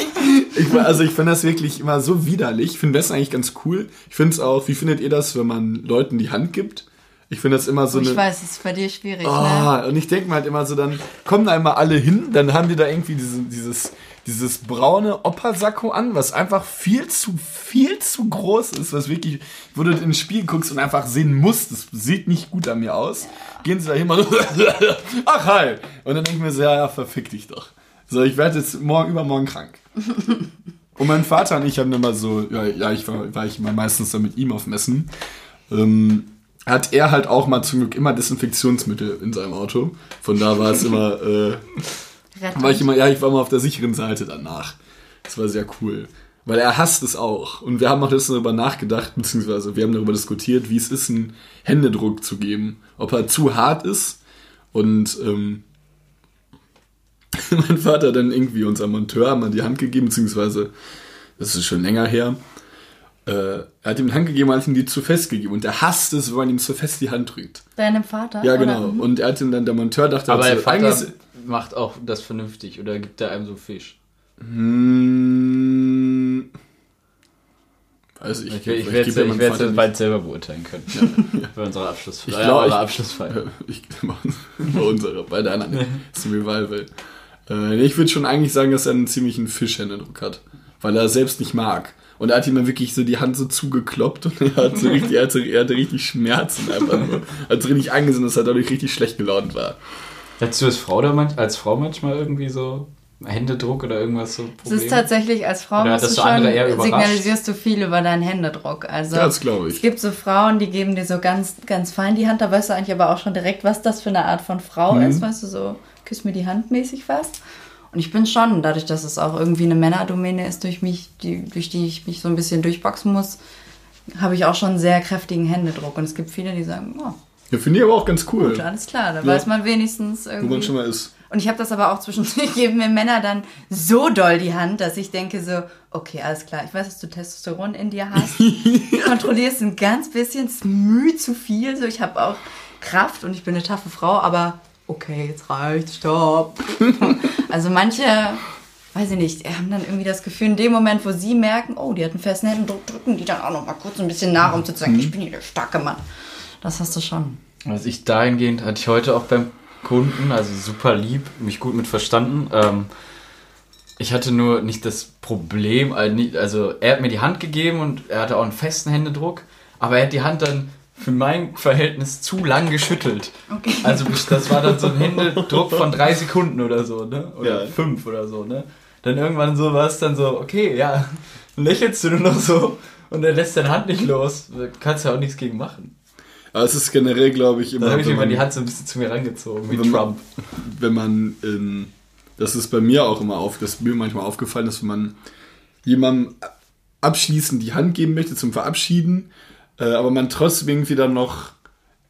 Ich, also ich finde das wirklich immer so widerlich. Ich finde das eigentlich ganz cool. Ich finde es auch, wie findet ihr das, wenn man Leuten die Hand gibt? Ich finde das immer so Oh, ich eine... weiß, es ist bei dir schwierig, ne? Ah, und ich denke mir halt immer so, dann kommen da immer alle hin, dann haben die da irgendwie diese, dieses, dieses braune Oppersacko an, was einfach viel zu, viel zu groß ist, was wirklich, wo du in den Spiegel guckst und einfach sehen musst, das sieht nicht gut an mir aus. Gehen sie da hin, mal so, ach hi. Und dann denke ich mir so, ja, ja, verfick dich doch. So, ich werde jetzt morgen, übermorgen krank. Und mein Vater und ich haben immer so, ja, ja ich war, war ich immer meistens dann mit ihm auf Messen. Ähm, hat er halt auch mal zum Glück immer Desinfektionsmittel in seinem Auto. Von da war es immer, äh, Rettend. war ich immer, ja, ich war mal auf der sicheren Seite danach. Das war sehr cool. Weil er hasst es auch. Und wir haben auch letztens darüber nachgedacht, beziehungsweise wir haben darüber diskutiert, wie es ist, einen Händedruck zu geben. Ob er zu hart ist. Und ähm, mein Vater hat dann irgendwie unser Monteur mal die Hand gegeben, beziehungsweise das ist schon länger her. Äh, er hat ihm die Hand gegeben, hat ihm die zu fest gegeben. Und er hasst es, wenn man ihm zu fest die Hand drückt. Deinem Vater? Ja, oder? genau. Und er hat ihm dann, der Monteur dachte, Aber also, der Vater eigentlich- macht auch das vernünftig oder gibt er einem so Fisch? Hm, weiß ich. Ich, ich Vielleicht werde es ich bald selber beurteilen können. Bei unserer Abschlussfeier. Ich glaub, äh, ich- eurer Abschlussfeier. Ich, bei unserer, bei der anderen. Das ist ein Revival. Äh, ich würde schon eigentlich sagen, dass er einen ziemlichen Fischhändedruck hat. Weil er selbst nicht mag. Und er hat ihm dann wirklich so die Hand so zugekloppt und er hat so richtig, er hatte, er hatte richtig Schmerzen einfach nur. Hat so richtig angesehen, dass er dadurch richtig schlecht gelaunt war. Hättest du als Frau, da manch, als Frau manchmal irgendwie so Händedruck oder irgendwas so Es Probleme? ist tatsächlich, als Frau Oder musst hattest du du schon, signalisierst du viel über deinen Händedruck. Also das glaube es ich. gibt so Frauen, die geben dir so ganz, ganz fein die Hand, da weißt du eigentlich aber auch schon direkt, was das für eine Art von Frau Mhm. ist, weißt du, so küss mir die Hand mäßig fast. Und ich bin schon, dadurch, dass es auch irgendwie eine Männerdomäne ist, durch mich, die, durch die ich mich so ein bisschen durchboxen muss, habe ich auch schon einen sehr kräftigen Händedruck. Und es gibt viele, die sagen, oh, Ja, finde ich aber auch ganz cool, gut, alles klar, da Ja. weiß man wenigstens wo irgendwie. man schon mal ist. Und ich habe das aber auch zwischendurch, geben mir Männer dann so doll die Hand, dass ich denke so, okay, alles klar, ich weiß, dass du Testosteron in dir hast. Kontrollierst ein ganz bisschen, ist müh zu viel. So, ich habe auch Kraft und ich bin eine taffe Frau, aber okay, jetzt reicht, stopp. also manche, weiß ich nicht, haben dann irgendwie das Gefühl, in dem Moment, wo sie merken, oh, die hat einen festen Händedruck, drücken die dann auch noch mal kurz ein bisschen nach, um zu zeigen, ich bin hier der starke Mann. Das hast du schon. Also ich dahingehend hatte ich heute auch beim Kunden, also super lieb, mich gut mit verstanden. Ähm, ich hatte nur nicht das Problem, also also er hat mir die Hand gegeben und er hatte auch einen festen Händedruck, aber er hat die Hand dann für mein Verhältnis zu lang geschüttelt. Okay. Also das war dann so ein Händedruck von drei Sekunden oder so, ne? Oder Ja. fünf oder so, ne? Dann irgendwann so war es dann so, okay, ja, dann lächelst du nur noch so und er lässt deine Hand nicht los. Da kannst du ja auch nichts gegen machen. Aber es ist generell, glaube ich, immer, Dann habe ich immer man- die Hand so ein bisschen zu mir rangezogen, wie Wenn man- Trump. wenn man, ähm, das ist bei mir auch immer auf, das ist mir manchmal aufgefallen, dass wenn man jemandem abschließend die Hand geben möchte zum Verabschieden, äh, aber man trotzdem irgendwie dann noch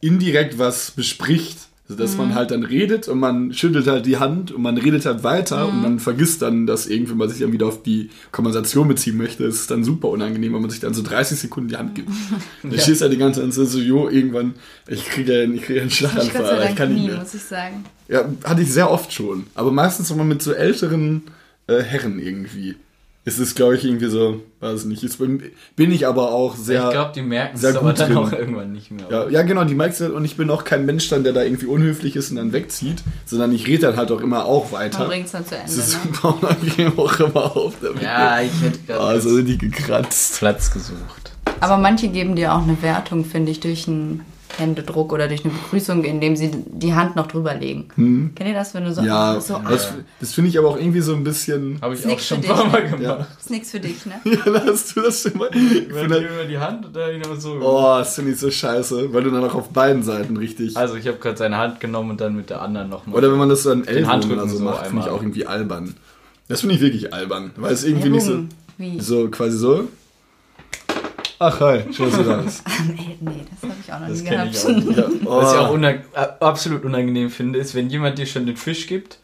indirekt was bespricht. Also dass man halt dann redet und man schüttelt halt die Hand und man redet halt weiter und man vergisst dann, dass irgendwie man sich dann wieder auf die Konversation beziehen möchte. Es ist dann super unangenehm, wenn man sich dann so 30 Sekunden die Hand gibt. Dann Ja. stehst du halt die ganze Zeit so, jo, irgendwann, ich kriege ja, ich krieg ja einen Ich Schlaganfall, ich Dank kann nicht nie, mehr. muss ich sagen. Ja, hatte ich sehr oft schon. Aber meistens immer mit so älteren äh, Herren irgendwie. Ist es, glaube ich, irgendwie so, weiß nicht. Ist, bin, bin ich aber auch sehr. ich glaube, die merken es aber dann drin. auch irgendwann nicht mehr. ja, ja, genau, die merkst du, und ich bin auch kein Mensch dann, der da irgendwie unhöflich ist und dann wegzieht, sondern ich rede dann halt auch immer auch Man weiter. bringt es dann zu Ende. Das ist Ne? super unangenehm auch immer auf damit. Ja, ich hätte gerade Also richtig gekratzt. Platz gesucht. Aber manche geben dir auch eine Wertung, finde ich, durch ein Händedruck oder durch eine Begrüßung, indem sie die Hand noch drüber legen. Kennt ihr das, wenn du so, Ja, so das, das finde ich aber auch irgendwie so ein bisschen. Habe ich auch schon ein paar Mal ne? gemacht. ist nichts für dich, ne? Ja, da hast du das schon mal. Ich finde, die, über die Hand und dann immer so. oh, das finde ich so scheiße, weil du dann auch auf beiden Seiten richtig. Also ich habe gerade seine Hand genommen und dann mit der anderen nochmal. Oder wenn man das so an Ellbogen oder so so macht, finde ich auch irgendwie albern. Das finde ich wirklich albern, weil es irgendwie nicht so, Ellbogen. Wie? so quasi so. Ach hi, schön, dass du da bist. Nee, nee, das habe ich auch noch Das nie gehabt. ich auch nicht. Ja, oh. Was ich auch unang äh, absolut unangenehm finde, ist, wenn jemand dir schon den Fisch gibt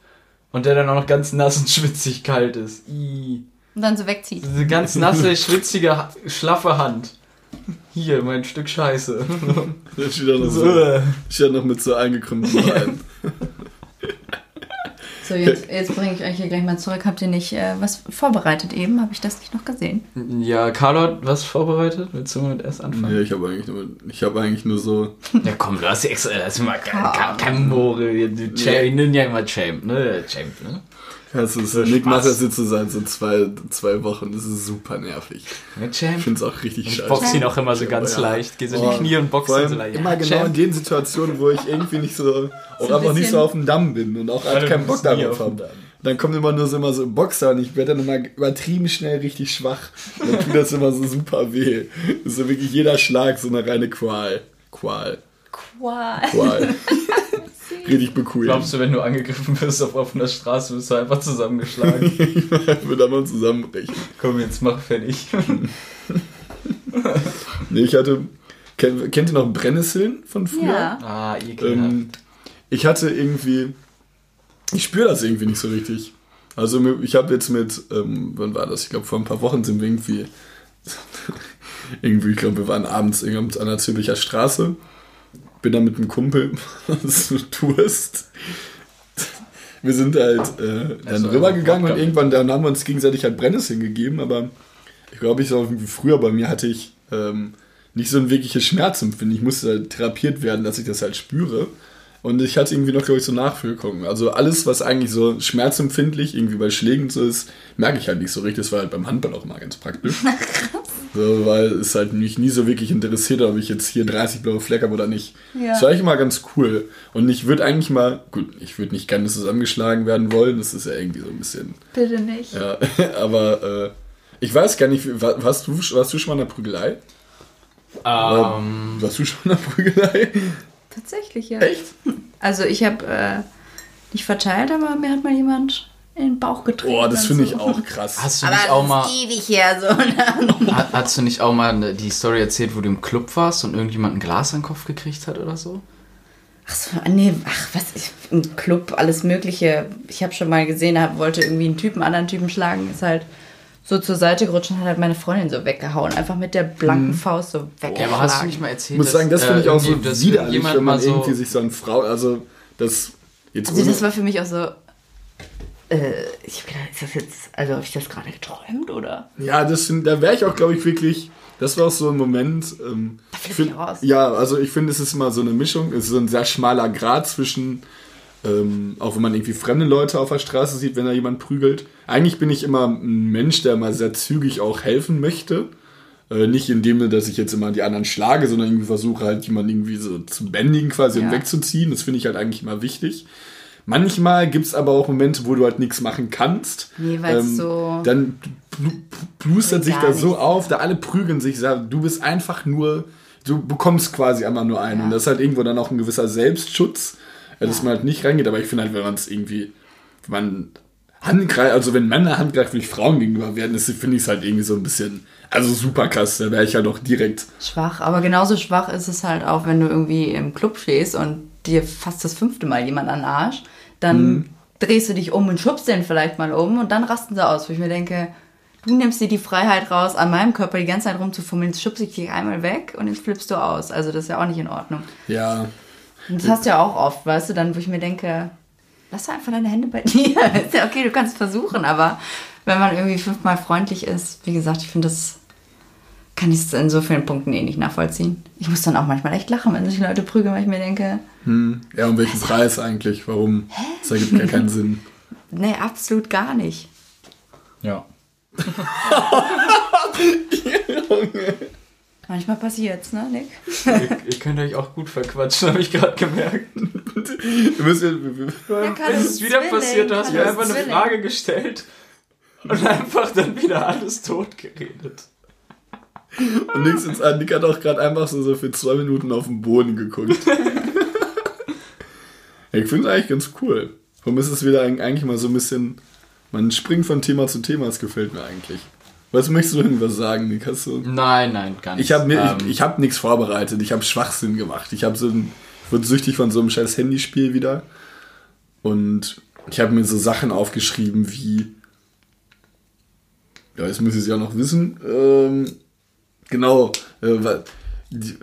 und der dann auch noch ganz nass und schwitzig kalt ist. Ih. Und dann so wegzieht. Diese ganz nasse, schwitzige, schlaffe Hand. Hier, mein Stück Scheiße. Dann steht er noch, so, er noch mit so eingekrümmten Beinen. So, jetzt, jetzt bringe ich euch hier gleich mal zurück. Habt ihr nicht äh, was vorbereitet eben? Habe ich das nicht noch gesehen? Ja, Carlo hat was vorbereitet? Willst du mit erst anfangen? Nee, ich habe eigentlich nur, ich habe eigentlich nur so, Ja, komm, du hast ja extra, das ist immer kein, kein, kein More. Die Champ, ich nenne ja immer Champ, ne? Champ, ne? Das ist, So Nick Spaß. macht das jetzt so seit so zwei, zwei Wochen, das ist super nervig. Ja, Ich finde es auch richtig Ich scheiße. box ihn auch immer so ganz Ja. leicht. Geh so in Oh, die Knie und box Vor ihn so leicht. immer Ja, genau in Champ. den Situationen, wo ich irgendwie nicht so, auch ein einfach nicht so auf dem Damm bin und auch halt keinen Bock darauf habe. Dann kommt immer nur so immer so Boxer und ich werde dann immer übertrieben schnell richtig schwach. Und dann tut das immer so super weh. Das ist so wirklich jeder Schlag so eine reine Qual. Qual. Qual. Qual. Richtig bequem. Glaubst du, wenn du angegriffen wirst auf offener Straße, wirst du einfach zusammengeschlagen? ich würde aber zusammenbrechen. Komm, jetzt mach fertig. Nee, ich hatte. Kennt, kennt ihr noch Brennnesseln von früher? Ja. ah, ekelhaft. Ähm, ich hatte irgendwie. Ich spüre das irgendwie nicht so richtig. Also ich habe jetzt mit, ähm, wann war das? Ich glaube vor ein paar Wochen sind wir irgendwie, irgendwie, ich glaube wir waren abends irgendwie an der Zürcher Straße. Bin da mit einem Kumpel, so Tourist. Wir sind halt äh, dann Also, rübergegangen und irgendwann dann haben wir uns gegenseitig halt Brennnesseln gegeben, aber ich glaube, ich so früher bei mir hatte ich ähm, nicht so ein wirkliches Schmerzempfinden. Ich musste halt therapiert werden, dass ich das halt spüre. Und ich hatte irgendwie noch, glaube ich, so Nachwirkungen. Also alles, was eigentlich so schmerzempfindlich irgendwie bei Schlägen so ist, merke ich halt nicht so richtig. Das war halt beim Handball auch immer ganz praktisch. So, weil es halt mich nie so wirklich interessiert, ob ich jetzt hier 30 blaue Flecke habe oder nicht. Ja. Das war eigentlich mal ganz cool. Und ich würde eigentlich mal, gut, ich würde nicht gerne zusammengeschlagen werden wollen. Das ist ja irgendwie so ein bisschen Bitte nicht. ja, aber äh, ich weiß gar nicht, warst du, warst du schon mal in der Prügelei? Ähm, Warst du schon in der Prügelei? Tatsächlich, ja. Echt? Also ich habe äh, nicht verteilt, aber mir hat mal jemand in den Bauch getreten. Boah, das finde so. ich auch krass. hast du Aber nicht auch das mal, ist ewig her so. Ne? ha- hast du nicht auch mal ne- die Story erzählt, wo du im Club warst und irgendjemand ein Glas an den Kopf gekriegt hat oder so? Ach so, nee, ach was, ich, im Club, alles mögliche. Ich habe schon mal gesehen, hab, wollte irgendwie einen Typen, anderen Typen schlagen, ist halt so zur Seite gerutscht und hat halt meine Freundin so weggehauen. Einfach mit der blanken Faust so weggeschlagen. Ja, aber hast du nicht mal erzählt, ich muss sagen, das äh, finde ich auch so widerlich, wenn man so- irgendwie sich so an Frau, also das jetzt Also das war für mich auch so. Äh, ich hab gedacht, ist das jetzt, also habe ich das gerade geträumt oder? ja, das find, da wäre ich auch, glaube ich, wirklich. Das war auch so ein Moment. Ähm, find- ich raus. ja, also ich finde, es ist immer so eine Mischung. Es ist so ein sehr schmaler Grad zwischen, ähm, auch wenn man irgendwie fremde Leute auf der Straße sieht, wenn da jemand prügelt. Eigentlich bin ich immer ein Mensch, der mal sehr zügig auch helfen möchte. Äh, nicht in dem, dass ich jetzt immer die anderen schlage, sondern irgendwie versuche halt jemanden irgendwie so zu bändigen quasi und Ja. wegzuziehen. Das finde ich halt eigentlich immer wichtig. Manchmal gibt es aber auch Momente, wo du halt nichts machen kannst. Ähm, Nee, weil's so- Dann blu- plustert sich da so auf, da alle prügeln sich. sagen, Du bist einfach nur, du bekommst quasi einmal nur einen. Ja. Und das ist halt irgendwo dann auch ein gewisser Selbstschutz, äh, dass Ja. man halt nicht reingeht. Aber ich finde halt, wenn man es irgendwie, wenn man Handgreif, also wenn Männer handgreiflich Frauen gegenüber werden, finde ich es halt irgendwie so ein bisschen, also super krass. Da wäre ich halt auch direkt. Schwach, aber genauso schwach ist es halt auch, wenn du irgendwie im Club stehst und dir fast das fünfte Mal jemand an den Arsch, dann drehst du dich um und schubst den vielleicht mal um und dann rasten sie aus, wo ich mir denke, du nimmst dir die Freiheit raus, an meinem Körper die ganze Zeit rumzufummeln, jetzt schubst ich dich einmal weg und jetzt flippst du aus. Also das ist ja auch nicht in Ordnung. Ja, Und das hast du ja auch oft, weißt du, dann, wo ich mir denke, lass einfach deine Hände bei dir. ist ja okay, du kannst versuchen, aber wenn man irgendwie fünfmal freundlich ist, wie gesagt, ich finde das kann ich es in so vielen Punkten eh nicht nachvollziehen. Ich muss dann auch manchmal echt lachen, wenn sich Leute prügeln, weil ich mir denke, hm. ja, um welchen Preis eigentlich? Warum? Das ergibt gar keinen Sinn. nee, absolut gar nicht. Ja. Manchmal passiert's, ne, Nick? ihr, ihr könnt euch auch gut verquatschen, habe ich gerade gemerkt. Wir, wir, Ja, Karl, es wieder Zwilling, passiert, du hast mir einfach eine Zwilling. Frage gestellt und einfach dann wieder alles tot geredet. Und nichts ins an. Nick hat auch gerade einfach so, so für zwei Minuten auf den Boden geguckt. ich finde es eigentlich ganz cool. Warum ist es wieder eig- eigentlich mal so ein bisschen. Man springt von Thema zu Thema, das gefällt mir eigentlich. Was möchtest du irgendwas sagen, Nick? Hast du. Nein, nein, gar nicht. Ich habe mir, Ähm, ich, ich habe nichts vorbereitet. Ich habe Schwachsinn gemacht. Ich habe so ein, ich wurde süchtig von so einem scheiß Handyspiel wieder. Und ich habe mir so Sachen aufgeschrieben wie, ja, jetzt ich es ja noch wissen. Ähm, genau. Äh,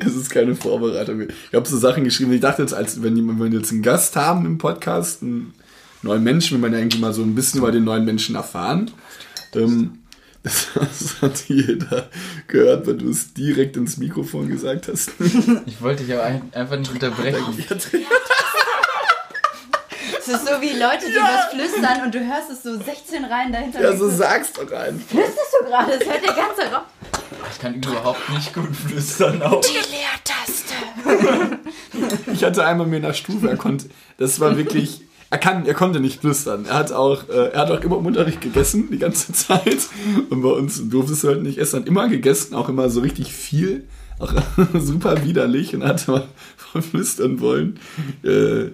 es ist keine Vorbereitung. Ich habe so Sachen geschrieben. Ich dachte jetzt, als wenn jemand- wenn wir jetzt einen Gast haben im Podcast, einen neuen Menschen, will man ja eigentlich mal so ein bisschen über den neuen Menschen erfahren. Ähm, das, das hat jeder gehört, weil du es direkt ins Mikrofon gesagt hast. Ich wollte dich aber ein- einfach nicht unterbrechen. Es ist so wie Leute, die was flüstern und du hörst es so 16 Reihen dahinter. Ja, so denkst sag's doch einfach. du, flüsterst du gerade? Das hört der ganze Raum. Ich kann überhaupt nicht gut flüstern. Auch. Die Leertaste. Ich hatte einmal mir in der Stufe, er konnte, das war wirklich, er kann, er konnte nicht flüstern. Er hat auch, äh, er hat auch immer im Unterricht gegessen, die ganze Zeit. Und bei uns durftest du halt nicht essen, hat immer gegessen, auch immer so richtig viel. Auch super widerlich und hat immer voll flüstern wollen. Äh,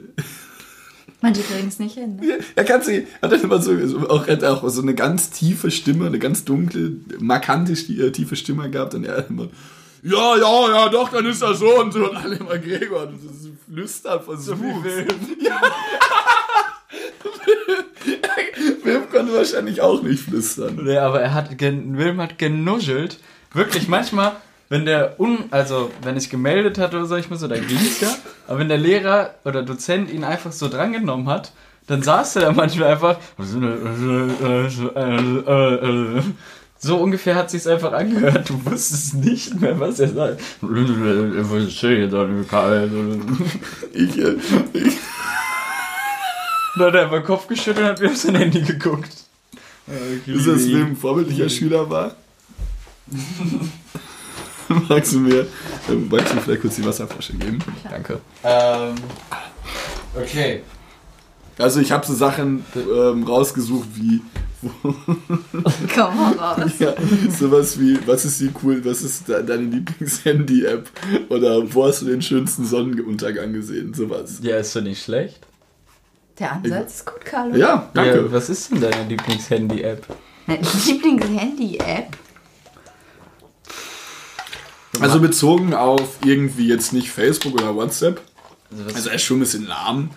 Man, die kriegen es nicht hin. Ne? er kann sie, hat dann immer so, so auch, hat auch so eine ganz tiefe Stimme, eine ganz dunkle, markante, äh, tiefe Stimme gehabt und er hat immer, ja, ja, ja, doch, dann ist das so und so und alle immer Gregor und das ist flüstern versucht. Ja. Wilm konnte wahrscheinlich auch nicht flüstern. Nee, aber er hat, gen- Wilm hat genuschelt. Wirklich, manchmal, wenn der un, also wenn ich gemeldet hatte oder so, ich muss so, dann ging's ja. Aber wenn der Lehrer oder Dozent ihn einfach so drangenommen hat, dann saß er da manchmal einfach. So ungefähr hat sich's einfach angehört. Du wusstest nicht mehr, was er sagt. Ich, äh, ich, Dann hat er einfach Kopf geschüttelt und hat wieder auf sein Handy geguckt. ist das Wilm ein vorbildlicher Schüler war? Magst du mir, magst du mir vielleicht kurz die Wasserflasche geben? Danke. Ähm, okay. Also ich habe so Sachen ähm, rausgesucht wie Komm mal raus. ja, sowas wie was ist die cool, was ist de deine Lieblings-Handy-App oder wo hast du den schönsten Sonnenuntergang gesehen, sowas. Ja, ist doch nicht schlecht. Der Ansatz ist gut, Carlo. Ja, danke. Ja, was ist denn deine Lieblings-Handy-App? Lieblings-Handy-App. Also bezogen auf irgendwie jetzt nicht Facebook oder WhatsApp, Also also er ist schon ein bisschen lahm,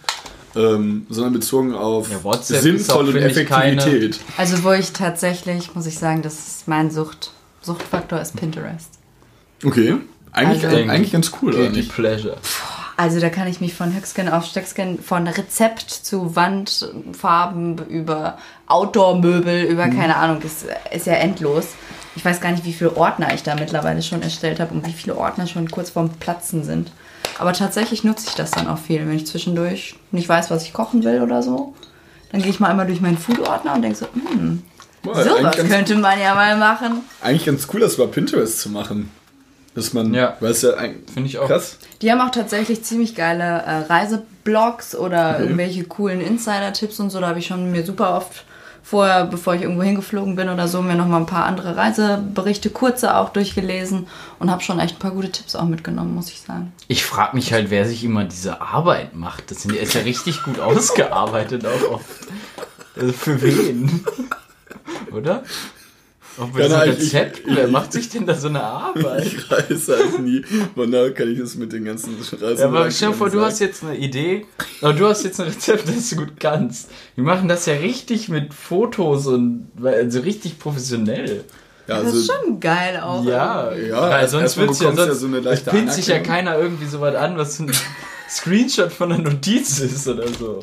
ähm, sondern bezogen auf Ja, WhatsApp ist Sinnvoll auch, und finde ich, keine- Effektivität. Also wo ich tatsächlich, muss ich sagen, das ist mein Sucht. Suchtfaktor ist Pinterest. Okay, eigentlich, Also- eigentlich ganz cool, oder Guilty nicht? Pleasure. Also da kann ich mich von Höckskin auf Stöckskin, von Rezept zu Wandfarben über Outdoor-Möbel, über keine Ahnung, ist, ist ja endlos. Ich weiß gar nicht, wie viele Ordner ich da mittlerweile schon erstellt habe und wie viele Ordner schon kurz vorm Platzen sind. Aber tatsächlich nutze ich das dann auch viel, wenn ich zwischendurch nicht weiß, was ich kochen will oder so. Dann gehe ich mal einmal durch meinen Food-Ordner und denke so, hm, Boah, sowas könnte man ja mal machen. eigentlich ganz cool, das über Pinterest zu machen. Dass man, Ja. weil es ja eigentlich Finde ich auch. krass. Die haben auch tatsächlich ziemlich geile äh, Reiseblogs oder irgendwelche coolen Insider-Tipps und so. Da habe ich schon mir super oft vorher, bevor ich irgendwo hingeflogen bin oder so, mir nochmal ein paar andere Reiseberichte, kurze auch durchgelesen und habe schon echt ein paar gute Tipps auch mitgenommen, muss ich sagen. Ich frage mich halt, wer sich immer diese Arbeit macht. Das sind- ist ja richtig gut ausgearbeitet auch oft. Also für wen? Oder? Bei Ja, so nein, Rezept, ich- wer macht sich denn da so eine Arbeit? Ich reise halt nie. Von daher kann ich das mit den ganzen Reisen. Ja, aber stell dir vor, du hast jetzt eine Idee, aber du hast jetzt ein Rezept, das du gut kannst. Die machen das ja richtig mit Fotos und also richtig professionell. ja, Das ist also, schon geil auch. Ja, Ja, weil sonst wird's ja, ja so eine leichte pinnt sich ja keiner irgendwie so was an, was ein Screenshot von einer Notiz ist oder so.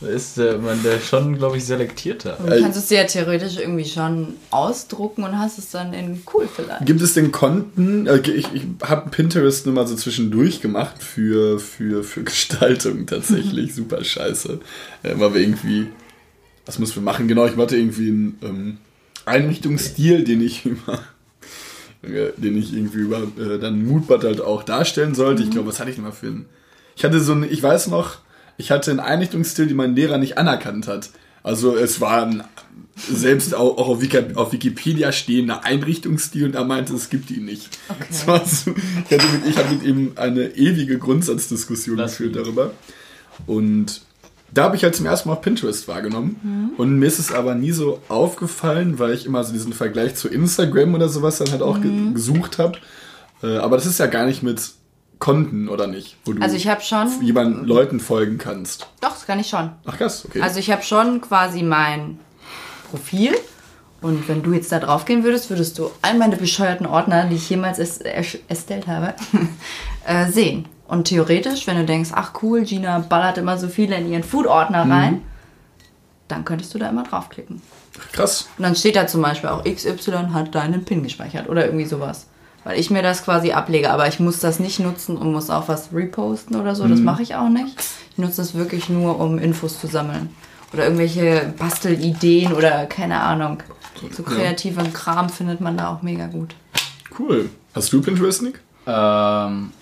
Da ist äh, man da schon, glaube ich, selektierter. Und du kannst es dir ja theoretisch irgendwie schon ausdrucken und hast es dann in cool vielleicht. Gibt es denn Konten? Ich, ich habe Pinterest nur mal so zwischendurch gemacht für, für, für Gestaltung tatsächlich. Super scheiße. Äh, weil wir irgendwie. Was müssen wir machen? Genau, ich wollte irgendwie einen ähm, Einrichtungsstil, den ich über äh, den ich irgendwie über äh, dann Moodbot halt auch darstellen sollte. Ich glaube, was hatte ich denn mal für einen? Ich hatte so ein, ich weiß noch, ich hatte einen Einrichtungsstil, den mein Lehrer nicht anerkannt hat. Also es war ein, selbst auch, auch auf, Wiki, auf Wikipedia stehender Einrichtungsstil und er meinte, es gibt ihn nicht. War so, ich hatte mit, ich habe mit ihm eine ewige Grundsatzdiskussion Lass geführt ihn. darüber. Und da habe ich halt zum ersten Mal auf Pinterest wahrgenommen. Und mir ist es aber nie so aufgefallen, weil ich immer so diesen Vergleich zu Instagram oder sowas dann halt auch ge gesucht habe. Äh, aber das ist ja gar nicht mit Konten, oder nicht? Wo du Also ich habe schon. jemanden Leuten folgen kannst. Doch, das kann ich schon. Ach krass, okay. Also ich habe schon quasi mein Profil. Und wenn du jetzt da drauf gehen würdest, würdest du all meine bescheuerten Ordner, die ich jemals es- erstellt habe, äh, sehen. Und theoretisch, wenn du denkst, ach cool, Gina ballert immer so viele in ihren Food-Ordner Mhm. rein, dann könntest du da immer draufklicken. krass. Und dann steht da zum Beispiel auch XY hat deinen PIN gespeichert oder irgendwie sowas. Weil ich mir das quasi ablege, aber ich muss das nicht nutzen und muss auch was reposten oder so. Das Mhm. mache ich auch nicht. Ich nutze das wirklich nur, um Infos zu sammeln. Oder irgendwelche Bastelideen oder keine Ahnung. So kreativen Kram findet man da auch mega gut. Cool. Hast du Pinterest, Nick? Ähm,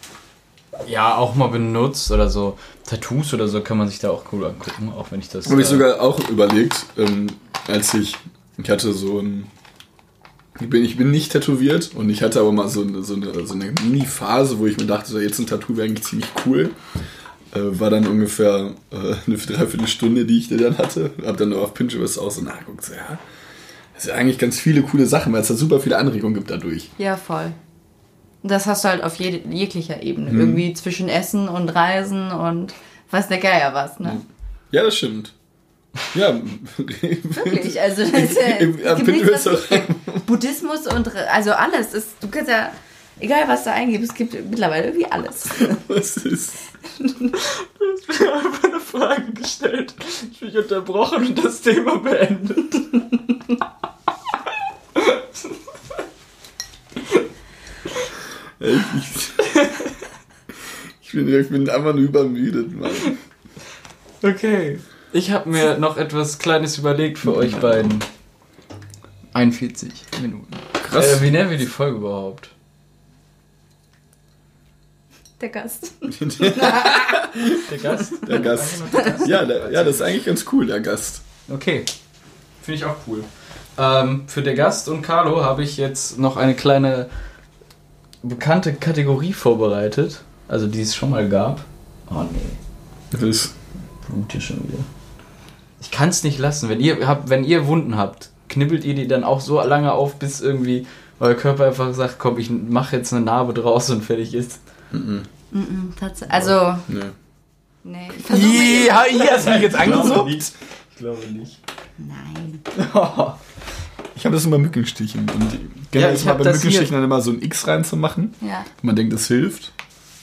ja, auch mal benutzt oder so. Tattoos oder so kann man sich da auch cool angucken, auch wenn ich das. Habe ich äh, sogar auch überlegt, ähm, als ich, ich hatte so ein, ich bin, ich bin nicht tätowiert und ich hatte aber mal so eine, so eine, so eine Mini-Phase, wo ich mir dachte, so, jetzt ein Tattoo wäre eigentlich ziemlich cool. Äh, war dann ungefähr äh, eine Dreiviertelstunde, die ich dann hatte. Hab dann nur auf Pinterest auch so nachgeguckt, so, ja, das sind eigentlich ganz viele coole Sachen, weil es da super viele Anregungen gibt dadurch. Ja, voll. Das hast du halt auf jede, jeglicher Ebene. Mhm. Irgendwie zwischen Essen und Reisen und weiß der Geier was, ne? Ja, das stimmt. Ja, Wirklich, also das ist ja, Im- nichts, nicht- Buddhismus und also alles. Ist, du kannst ja, egal was du eingibst, es gibt mittlerweile irgendwie alles. was ist. Ich habe einfach eine Frage gestellt. Ich bin unterbrochen und das Thema beendet. Ich, ich, ich, bin, ich bin einfach nur übermüdet, Mann. Okay. Ich habe mir noch etwas Kleines überlegt für euch beiden. 41 Minuten. Krass. Äh, wie nennen wir die Folge überhaupt? Der Gast. Der Gast? Der Gast. Ja, der, ja, das ist eigentlich ganz cool, der Gast. Okay. Finde ich auch cool. Ähm, für der Gast und Carlo habe ich jetzt noch eine kleine bekannte Kategorie vorbereitet. Also die es schon mal gab. Oh nee. Das ist, Blut hier schon wieder. Ich kann es nicht lassen. Wenn ihr, habt, wenn ihr Wunden habt, knibbelt ihr die dann auch so lange auf, bis irgendwie euer Körper einfach sagt, komm, ich mache jetzt eine Narbe draus und fertig ist. Mhm, tats- Also, ne. nee. Versuch mal- Ja, hier hast du mich jetzt angesucht. Ich glaube nicht. Nein. Ich habe das immer Mückenstichen. Und generell Ja, ist ich mal bei Mückenstichen hier- dann immer so ein X reinzumachen. Ja. Man denkt, das hilft.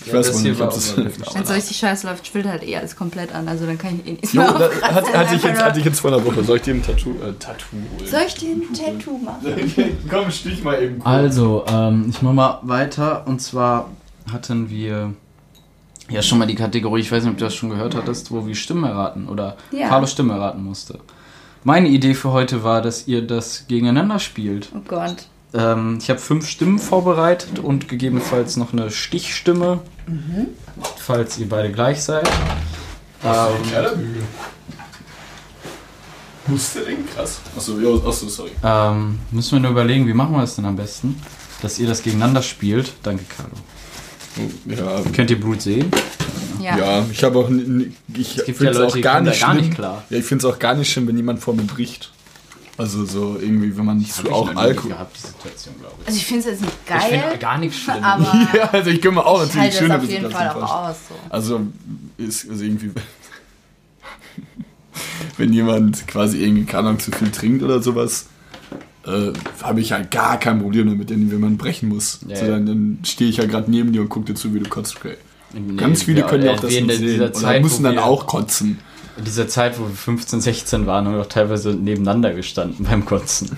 Ich Ja, weiß das nicht, ob das hilft. Wenn es so richtig scheiße läuft, schwillt halt eh alles komplett an. Also dann kann ich eh nicht Jo, mehr da, hat, hatte, ich jetzt, hatte ich jetzt vor einer Woche. Soll ich dir ein Tattoo, äh, Tattoo holen? Soll ich dir ein Tattoo machen? Komm, stich mal eben kurz. Also, ähm, ich mach mal weiter. Und zwar hatten wir ja schon mal die Kategorie, ich weiß nicht, ob du das schon gehört hattest, wo wir Stimmen erraten oder Ja. Carlo Stimme erraten musste. Meine Idee für heute war, dass ihr das gegeneinander spielt. Oh Gott. Ähm, ich habe fünf Stimmen vorbereitet und gegebenenfalls noch eine Stichstimme, falls ihr beide gleich seid. Ähm, Kellerbügel. Mustering? Krass. Achso, jo, achso, sorry. ähm, müssen wir nur überlegen, wie machen wir das denn am besten? Dass ihr das gegeneinander spielt. Danke, Carlo. Ja, Könnt ihr Blut sehen? Ja. ja ich habe auch. Ich finde ja es Leute, auch gar nicht gar schlimm. nicht klar. Ja, ich finde es auch gar nicht schlimm, wenn jemand vor mir bricht. Also so irgendwie, wenn man Hab zu auch Alkohol. gehabt, die Situation, glaube ich. Also ich finde es jetzt nicht Ich finde geil, gar nichts schlimm. aber Ja, also ich mir auch ich natürlich schöne das auf jeden Fall auch aus. So. Also ist also irgendwie. wenn jemand quasi irgendwie, keine Ahnung, zu viel trinkt oder sowas, äh, habe ich halt gar kein Problem damit, denn wenn man brechen muss. Ja, so, ja. dann, dann stehe ich ja gerade neben dir und gucke dir zu, wie du kotzt. Okay. Nee, Ganz viele ja, können ja auch äh, das nicht sehen. Oder Zeit, müssen dann auch kotzen. In dieser Zeit, wo wir 15, 16 waren, haben wir doch teilweise nebeneinander gestanden beim Kotzen.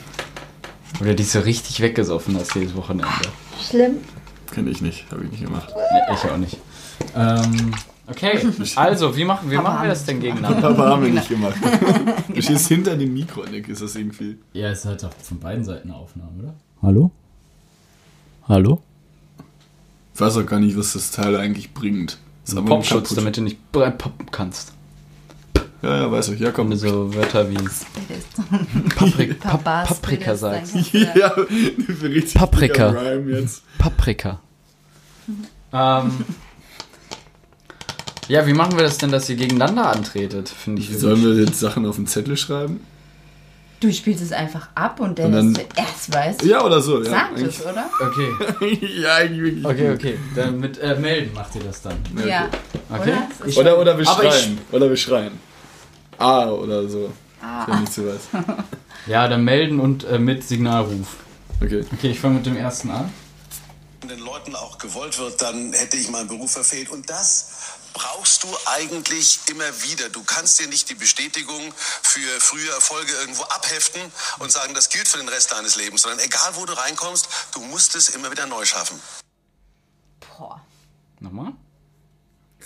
Oder die so richtig weggesoffen hast jedes Wochenende. Schlimm. Kenne ich nicht, habe ich nicht gemacht. Nee, ich auch nicht. Ähm, okay, also, wie machen, wie machen wir das denn gegeneinander? Aber haben wir nicht gemacht. Du stehst hinter dem Mikro, Nick, ist das irgendwie. Ja, es ist halt auch von beiden Seiten eine Aufnahme, oder? Hallo? Hallo? Ich weiß auch gar nicht, was das Teil eigentlich bringt. Popschutz, damit du nicht breit poppen kannst. Ja, ja, weiß ich. Ja, komm. so Wörter wie. Paprik Pap Papas Paprika sagst. ja, richtig Paprika. dicker Rhyme jetzt. Paprika. ähm, ja, wie machen wir das denn, dass ihr gegeneinander antretet? Finde ich Sollen wir jetzt Sachen auf den Zettel schreiben? Du spielst es einfach ab und der, der erst weiß, Ja, oder so. Ja, sagt es, oder? Okay, ja, eigentlich wirklich. okay, okay. Dann mit äh, melden macht ihr das dann. Ja. Okay. Oder? Es ist Oder, oder wir schreien. Oder wir schreien. Ah, oder so. Ah. Wenn ich nicht so weiß. Ja, dann melden und äh, mit Signalruf. Okay. Okay, ich fange mit dem ersten an. den Leuten auch gewollt wird, dann hätte ich meinen Beruf verfehlt. Und das brauchst du eigentlich immer wieder. Du kannst dir nicht die Bestätigung für frühe Erfolge irgendwo abheften und sagen, das gilt für den Rest deines Lebens, sondern egal wo du reinkommst, du musst es immer wieder neu schaffen. Boah. Nochmal?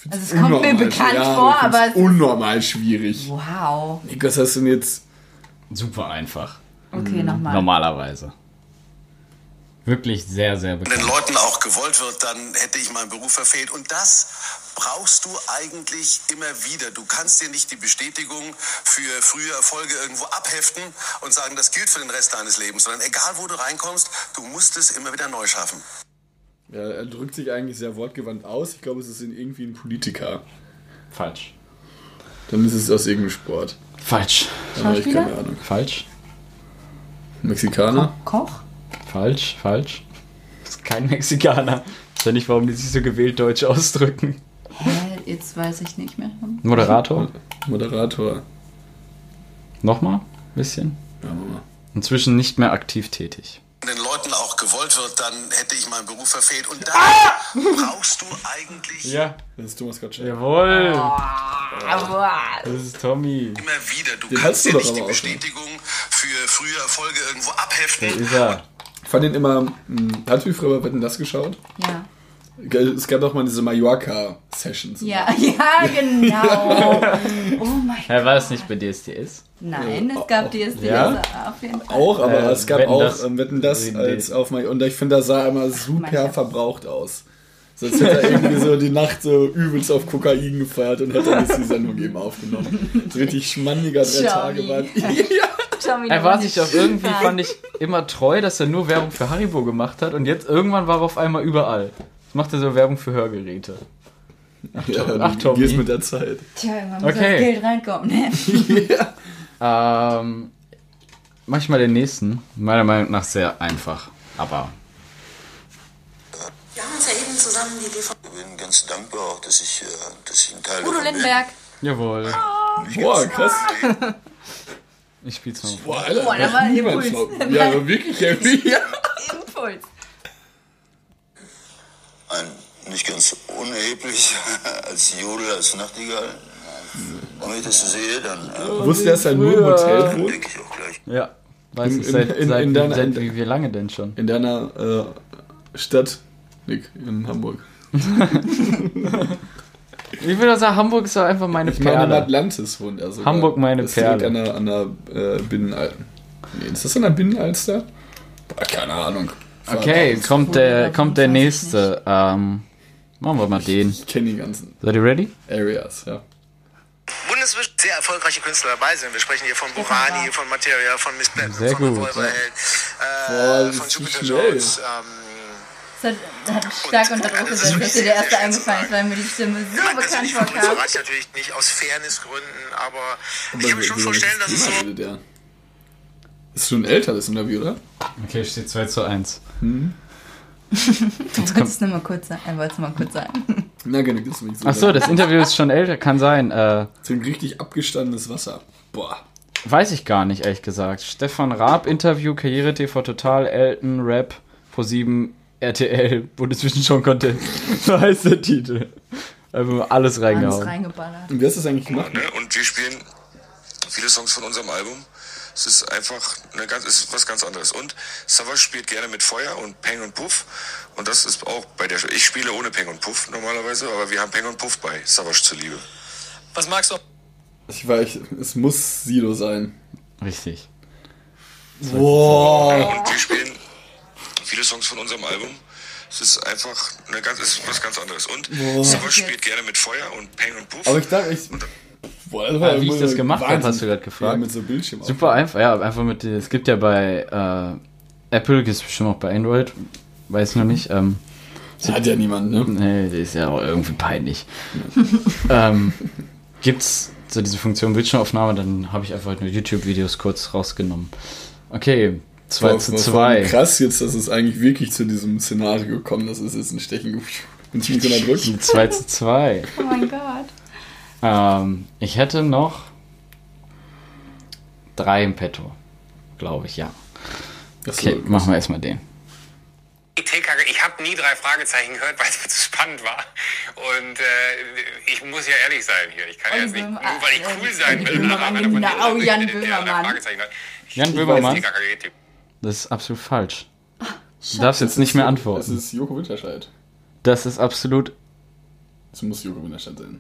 Also es kommt mir bekannt vor, ich aber es unnormal schwierig. Wow. Niklas, hast du denn jetzt. Super einfach. Okay, nochmal. Normalerweise. Wirklich sehr, sehr Wenn den bekannt. Leuten auch gewollt wird, dann hätte ich meinen Beruf verfehlt. Und das brauchst du eigentlich immer wieder. Du kannst dir nicht die Bestätigung für frühe Erfolge irgendwo abheften und sagen, das gilt für den Rest deines Lebens, sondern egal wo du reinkommst, du musst es immer wieder neu schaffen. Ja, er drückt sich eigentlich sehr wortgewandt aus. Ich glaube, es ist irgendwie ein Politiker. Falsch. Dann ist es aus irgendeinem Sport. Falsch. Habe ich keine Ahnung. Falsch. Mexikaner? Koch? Falsch. Falsch. Das ist kein Mexikaner. Ich weiß ja nicht, warum die sich so gewählt deutsch ausdrücken. Hä, jetzt weiß ich nicht mehr. Moderator? Moderator. Nochmal? Bisschen. Ja, Mama. Inzwischen nicht mehr aktiv tätig. Gewollt wird, dann hätte ich meinen Beruf verfehlt. Und das brauchst du eigentlich Ja. Das ist Thomas Gottschalk. Jawohl. Aber Das ist Tommy. immer wieder. Du Den kannst dir nicht die auch schon. Bestätigung für frühe Erfolge irgendwo abheften. Da ist er. Ich fand den immer. Mh, hast du früher bei Wetten das geschaut? ja. Es gab auch mal diese Mallorca-Sessions. Ja, ja, genau. Oh mein Gott. War das nicht bei DSDS? Nein, es gab DSDS Ja? auf jeden Fall. Auch, aber Äh, es gab auch dass- ähm, Wetten das als auf mein, und ich finde, das sah immer super verbraucht aus. So als hätte er irgendwie so die Nacht so übelst auf Kokain gefeiert und hätte jetzt die Sendung eben aufgenommen. So richtig schmanniger drei Schau, Tage wie- war. ja. Tommy, Er war sich auch irgendwie, fand ich, immer treu, dass er nur Werbung für Haribo gemacht hat und jetzt irgendwann war er auf einmal überall. Jetzt macht er so Werbung für Hörgeräte. ja, Ach, du Tommy. gehst mit der Zeit. Tja, irgendwann muss Okay. das Geld reinkommen, ne? Ähm, mach ich mal den nächsten. Meiner Meinung nach sehr einfach. Aber Wir haben uns ja eben zusammen die Idee von Ich bin ganz dankbar auch, dass ich, äh, dass ich ein Teil Udo davon bin. Lindenberg. jawohl. Boah, krass. Ich spiel's mal. Boah, Alter, Boah, da war ein niemand Impuls. Ja, aber wirklich. Ja. Impuls. Ein nicht ganz unerheblich als Jodel, als Nachtigall. Wenn ich das so sehe, dann äh, Wusste er, dass er nur im Hotel wohnt? denke ich auch gleich. Ja. Weiß In- ich in- seit, in- seit, in deiner- seit wie, wie lange denn schon? In deiner äh, Stadt, Nick, in Hamburg. Ich würde sagen, Hamburg ist doch einfach meine Ich meine, in Perle. Atlantis wohnt er sogar. Hamburg meine das ist Perle. An der, an der äh, Binnenal. Nee, ist das an der Binnenalster? Boah, keine Ahnung. Okay, kommt der, kommt der nächste. Ähm, machen wir mal den. Ich kenne die ganzen Seid ihr ready? Areas, ja. bundesweit sehr erfolgreiche Künstler dabei sind. Wir sprechen hier von Burani, von Materia, von Miss Pep, Sehr von gut, Revolverheld, Boah, äh, das von Jupiter. Jones. Ähm, Das hat, hat stark unter Druck gesetzt, dass dir der erste eingefallen ist, weil mir die Stimme so bekannt vorkam. Österreich natürlich nicht aus Fairnessgründen, aber Aber ich kann mir schon vorstellen, dass es so? Ist schon älter, das Interview, oder? Okay, steht 2 zu 1. Du wolltest es nur mal kurz sagen. Er wollte es mal kurz sagen. Na, gerne, gibt's mich so. Achso, das Interview ist schon älter, kann sein. Äh, So ein richtig abgestandenes Wasser. Boah. weiß ich gar nicht, ehrlich gesagt. Stefan Raab, Interview, Karriere TV Total, Elton, Rap, Pro7, RTL, Bundesvision-Content. So heißt der Titel. Einfach mal alles Alles reingehauen. reingeballert. Und wie hast du das eigentlich gemacht? Ne? Und wir spielen viele Songs von unserem Album. Es ist einfach eine ganz, es ist was ganz anderes. Und Savage spielt gerne mit Feuer und Peng und Puff. Und das ist auch bei der, ich spiele ohne Peng und Puff normalerweise, aber wir haben Peng und Puff bei Savage zuliebe. Was magst du? Ich ich, es muss Sido sein. Richtig. Boah. Und wir spielen viele Songs von unserem Album. Es ist einfach eine ganz, ist was ganz anderes. Und Boah. Savas spielt gerne mit Feuer und Peng und Puff. Aber ich dachte, ich. Boah, das Ah, wie ich das gemacht habe, hast du gerade gefragt. Ja, mit so Bildschirm. Super einfach, ja, einfach mit, es gibt ja bei äh, Apple, gibt es bestimmt auch bei Android, weiß ich noch nicht. Ähm, Hat ja niemand, ne? nee, das ist ja auch irgendwie peinlich. ähm, gibt's so diese Funktion Bildschirmaufnahme, dann habe ich einfach nur YouTube-Videos kurz rausgenommen. Okay, 2 Voll- zu voll- 2. Krass jetzt, dass es eigentlich wirklich zu diesem Szenario gekommen ist. Das ist jetzt ein Stechen. Bin ziemlich unter Druck. 2 zu 2. Oh mein Gott. Ähm, ich hätte noch drei im Petto, glaube ich, ja. Das Okay, machen wir erstmal den. Ich habe nie drei Fragezeichen gehört, weil es mir zu spannend war. Und äh, ich muss ja ehrlich sein hier. Ich kann ja jetzt nicht, nur weil ich cool sein will, von genau, denen, Jan der drei Böhmermann. Fragezeichen hat. Jan Böhmermann? Das ist absolut falsch. Du darfst jetzt nicht mehr Das antworten. ist Joko Winterscheid. Das ist absolut. Das muss Joko Winterscheid sein.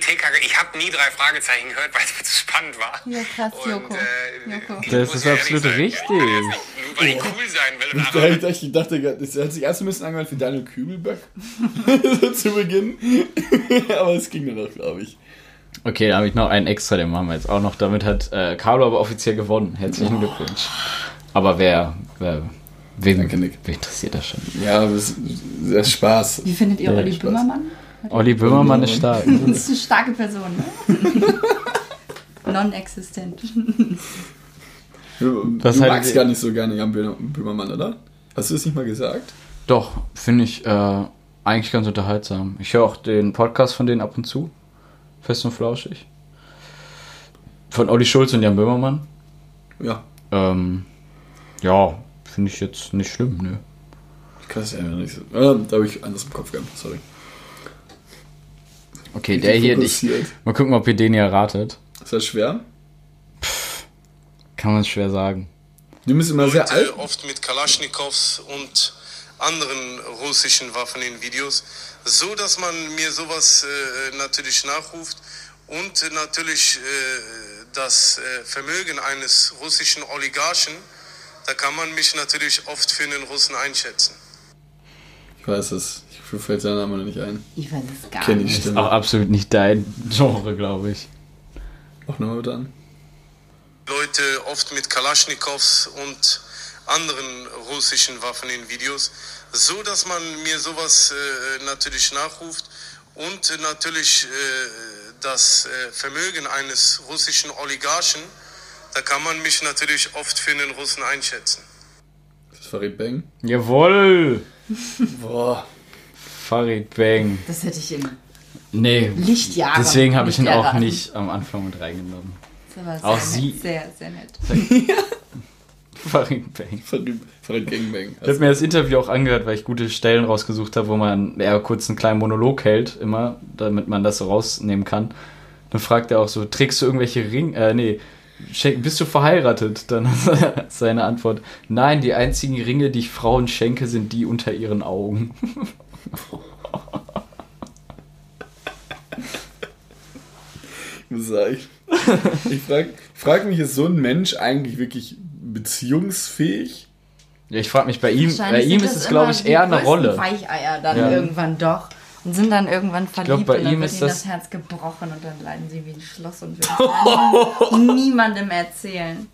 TKG, ich habe nie drei Fragezeichen gehört, weil es mir zu spannend war. Ja, krass, Und, Joko. äh, Joko. ich Das ist ja absolut sein, richtig. Ja nur weil ich cool sein will. Ich dachte, ich dachte, das hat sich erst ein bisschen angehört wie Daniel Kübelböck so zu Beginn. aber es ging dann noch, glaube ich. Okay, da habe ich noch einen extra, den machen wir jetzt auch noch. Damit hat äh, Carlo aber offiziell gewonnen. Herzlichen Glückwunsch. Aber wer, wer wen, Danke, Nick. wen interessiert das schon? Ja, aber es das ist Spaß. Wie findet ihr Ja, Olli Spaß. Böhmermann? Olli Böhmermann ist stark. Das ist eine starke Person, ne? Non-existent. Du, du haltet magst gar nicht so gerne Jan Böhmer- Böhmermann, oder? Hast du das nicht mal gesagt? Doch, finde ich äh, eigentlich ganz unterhaltsam. Ich höre auch den Podcast von denen ab und zu. Fest und flauschig. Von Olli Schulz und Jan Böhmermann. Ja. Ähm, ja, finde ich jetzt nicht schlimm, ne? Ich kann es ja nicht so. Ah, da habe ich anders im Kopf gehabt, sorry. Okay, der hier, ich, Fokussiert. mal gucken, ob ihr den hier ratet. Ist das schwer? Kann man schwer sagen. Die müssen immer sehr alt. Oft mit Kalaschnikows und anderen russischen Waffen in Videos, so dass man mir sowas äh, natürlich nachruft und natürlich äh, das äh, Vermögen eines russischen Oligarchen, da kann man mich natürlich oft für einen Russen einschätzen. Ich weiß es. Mir fällt sein Name noch nicht ein. Ich weiß es gar Kenn ich nicht. Ist auch absolut nicht dein Genre, glaube ich. Auch nochmal bitte an. Leute oft mit Kalaschnikows und anderen russischen Waffen in Videos, so dass man mir sowas äh, natürlich nachruft und natürlich äh, das äh, Vermögen eines russischen Oligarchen, da kann man mich natürlich oft für einen Russen einschätzen. Das Farid Bang. Jawohl! Boah. Farid Bang. Das hätte ich in Nee, Lichtjahren. deswegen habe ich ihn auch nicht am Anfang mit reingenommen. Das war sehr Auch nett, sie- Sehr, sehr nett. Farid Bang. Farid, Farid Gangbang. Ich habe mir das Interview auch angehört, weil ich gute Stellen rausgesucht habe, wo man eher kurz einen kleinen Monolog hält, immer, damit man das so rausnehmen kann. Dann fragt er auch so, trägst du irgendwelche Ringe? Äh, nee, bist du verheiratet? Dann seine Antwort, nein, die einzigen Ringe, die ich Frauen schenke, sind die unter ihren Augen. Ich muss sagen, ich frage frag mich, ist so ein Mensch eigentlich wirklich beziehungsfähig? Ja, ich frage mich bei ihm, bei ihm ist das es, glaube immer ich, eher eine Rolle. Weicheier dann Ja. irgendwann doch. Und sind dann irgendwann verliebt bei und dann ihm wird ist ihnen das- das Herz gebrochen und dann leiden sie wie ein Schloss und würden es niemandem erzählen.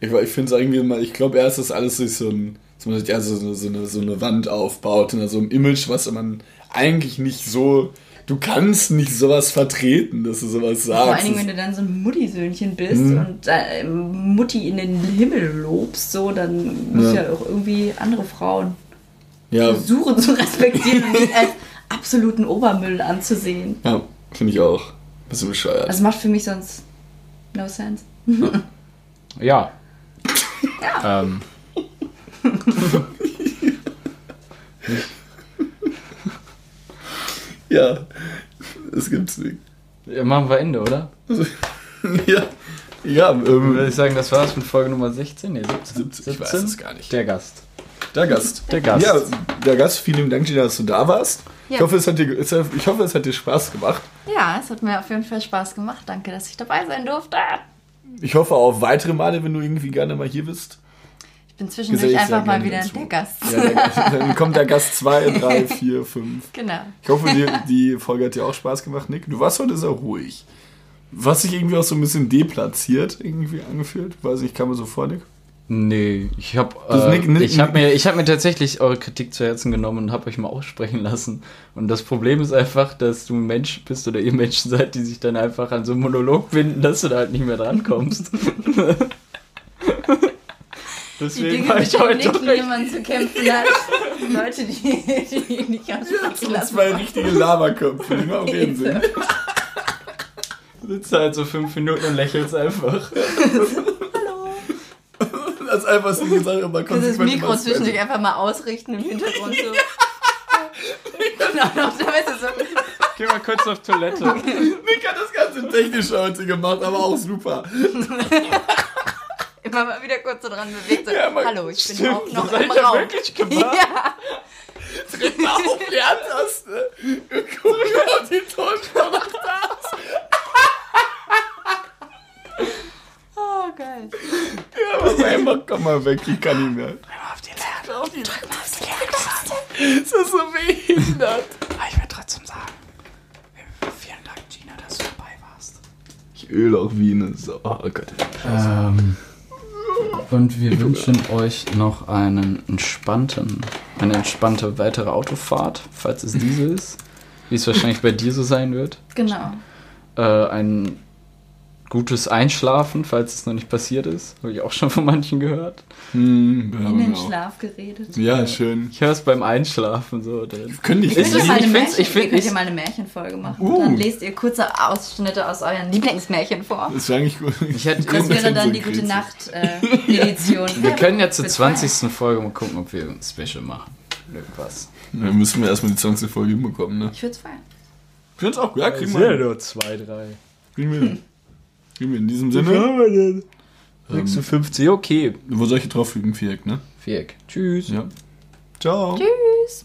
Ich, ich finde es irgendwie mal, ich glaube erst, dass alles sich so ein, man sich also so, eine- so, eine, so eine Wand aufbaut, in so einem Image, was man eigentlich nicht so, du kannst nicht sowas vertreten, dass du sowas sagst. Vor allen Dingen, wenn du dann so ein Muttisöhnchen bist Mhm. und äh, Mutti in den Himmel lobst, so, dann musst du Ja. ja auch irgendwie andere Frauen ja, versuchen zu respektieren und nicht als absoluten Obermüll anzusehen. ja finde ich auch. Bisschen bescheuert. Das macht für mich sonst no sense. Ja. Ähm, ja, das gibt's nicht. ja, machen wir Ende, oder? ja, ja, ähm, Würde ich sagen, das war's mit Folge Nummer 16? Nee, 17. 17, ich weiß es gar nicht. Der Gast. Der Gast. Der Gast. Ja, der Gast, vielen Dank, Gina, dass du da warst. Ich, Ja. hoffe, es hat dir, es ich hoffe, es hat dir Spaß gemacht. Ja, es hat mir auf jeden Fall Spaß gemacht. Danke, dass ich dabei sein durfte. Ich hoffe auf weitere Male, wenn du irgendwie gerne mal hier bist. Bin zwischendurch einfach mal wieder dazu. der Gast. Ja, dann kommt der Gast 2, 3, 4, 5. Genau. Ich hoffe, die, die Folge hat dir auch Spaß gemacht, Nick. Du warst heute sehr ruhig. Was sich irgendwie auch so ein bisschen deplatziert irgendwie angefühlt. Weiß nicht, kam mir so vor, Nick. Nee, ich habe äh, Nick- Nick- ich hab mir, ich hab mir tatsächlich eure Kritik zu Herzen genommen und habe euch mal aussprechen lassen. Und das Problem ist einfach, dass du ein Mensch bist oder ihr Menschen seid, die sich dann einfach an so einen Monolog binden, dass du da halt nicht mehr drankommst. Die Deswegen Dinge, war mit ich denen heute Nick doch recht. niemand zu kämpfen hat. Leute, die, die nicht ansprechen lassen. Zwei richtige Lavaköpfe, die Reden sind. Du sitzt halt so fünf Minuten und lächelst einfach. Das ist einfach so eine Sache, man Dieses konsequent Mikro zwischendurch einfach mal ausrichten im Hintergrund so. Genau, noch damit es so. Geh mal kurz auf Toilette. Nick hat das ganze technisch heute gemacht, aber auch super. Immer mal wieder kurz so dran bewegt. So, Ja, man- Hallo, ich bin Stimmt, auch noch das hab im ich ja Raum. wirklich gemacht. Ja. Auf die Handtaste. Guck mal, ob die Tonspur noch da ist. Oh, geil. Ja, aber einfach, komm mal weg, ich kann nicht mehr. Auf die Lerne. Auf die. Ist das so behindert? Ich werde trotzdem sagen, vielen Dank, Gina, dass du dabei warst. Ich öle auch wie eine Sau. Oh Gott. Ähm, und wir wünschen euch noch einen entspannten, eine entspannte weitere Autofahrt, falls es diese ist, wie es wahrscheinlich bei dir so sein wird. Genau. Äh, ein gutes Einschlafen, falls es noch nicht passiert ist, habe ich auch schon von manchen gehört. Hm, wir In den auch. Schlaf geredet. Ja, schön. Ich höre es beim Einschlafen so. Können nicht Könnt ihr Ich- mal eine ich Märchen, ich find- könnt ich- ihr mal eine Märchenfolge machen. Uh. Dann lest ihr kurze Ausschnitte aus euren Lieblingsmärchen vor. Das wäre eigentlich gut. Ich hätte- Das wäre dann die gute Nacht-Edition. wir können ja zur Für 20. Folge mal gucken, ob wir ein Special machen. Irgendwas. Dann müssen wir erstmal die 20. Folge hinbekommen, ne? Ich würde es feiern. Ich finde auch, ja, kriegen wir. hin. nur zwei, drei. Kriegen wir. In diesem Sinne. 56, okay. Wo soll ich hier drauffügen? Viereck, ne? Viereck. Tschüss. Ja. Ciao. Tschüss.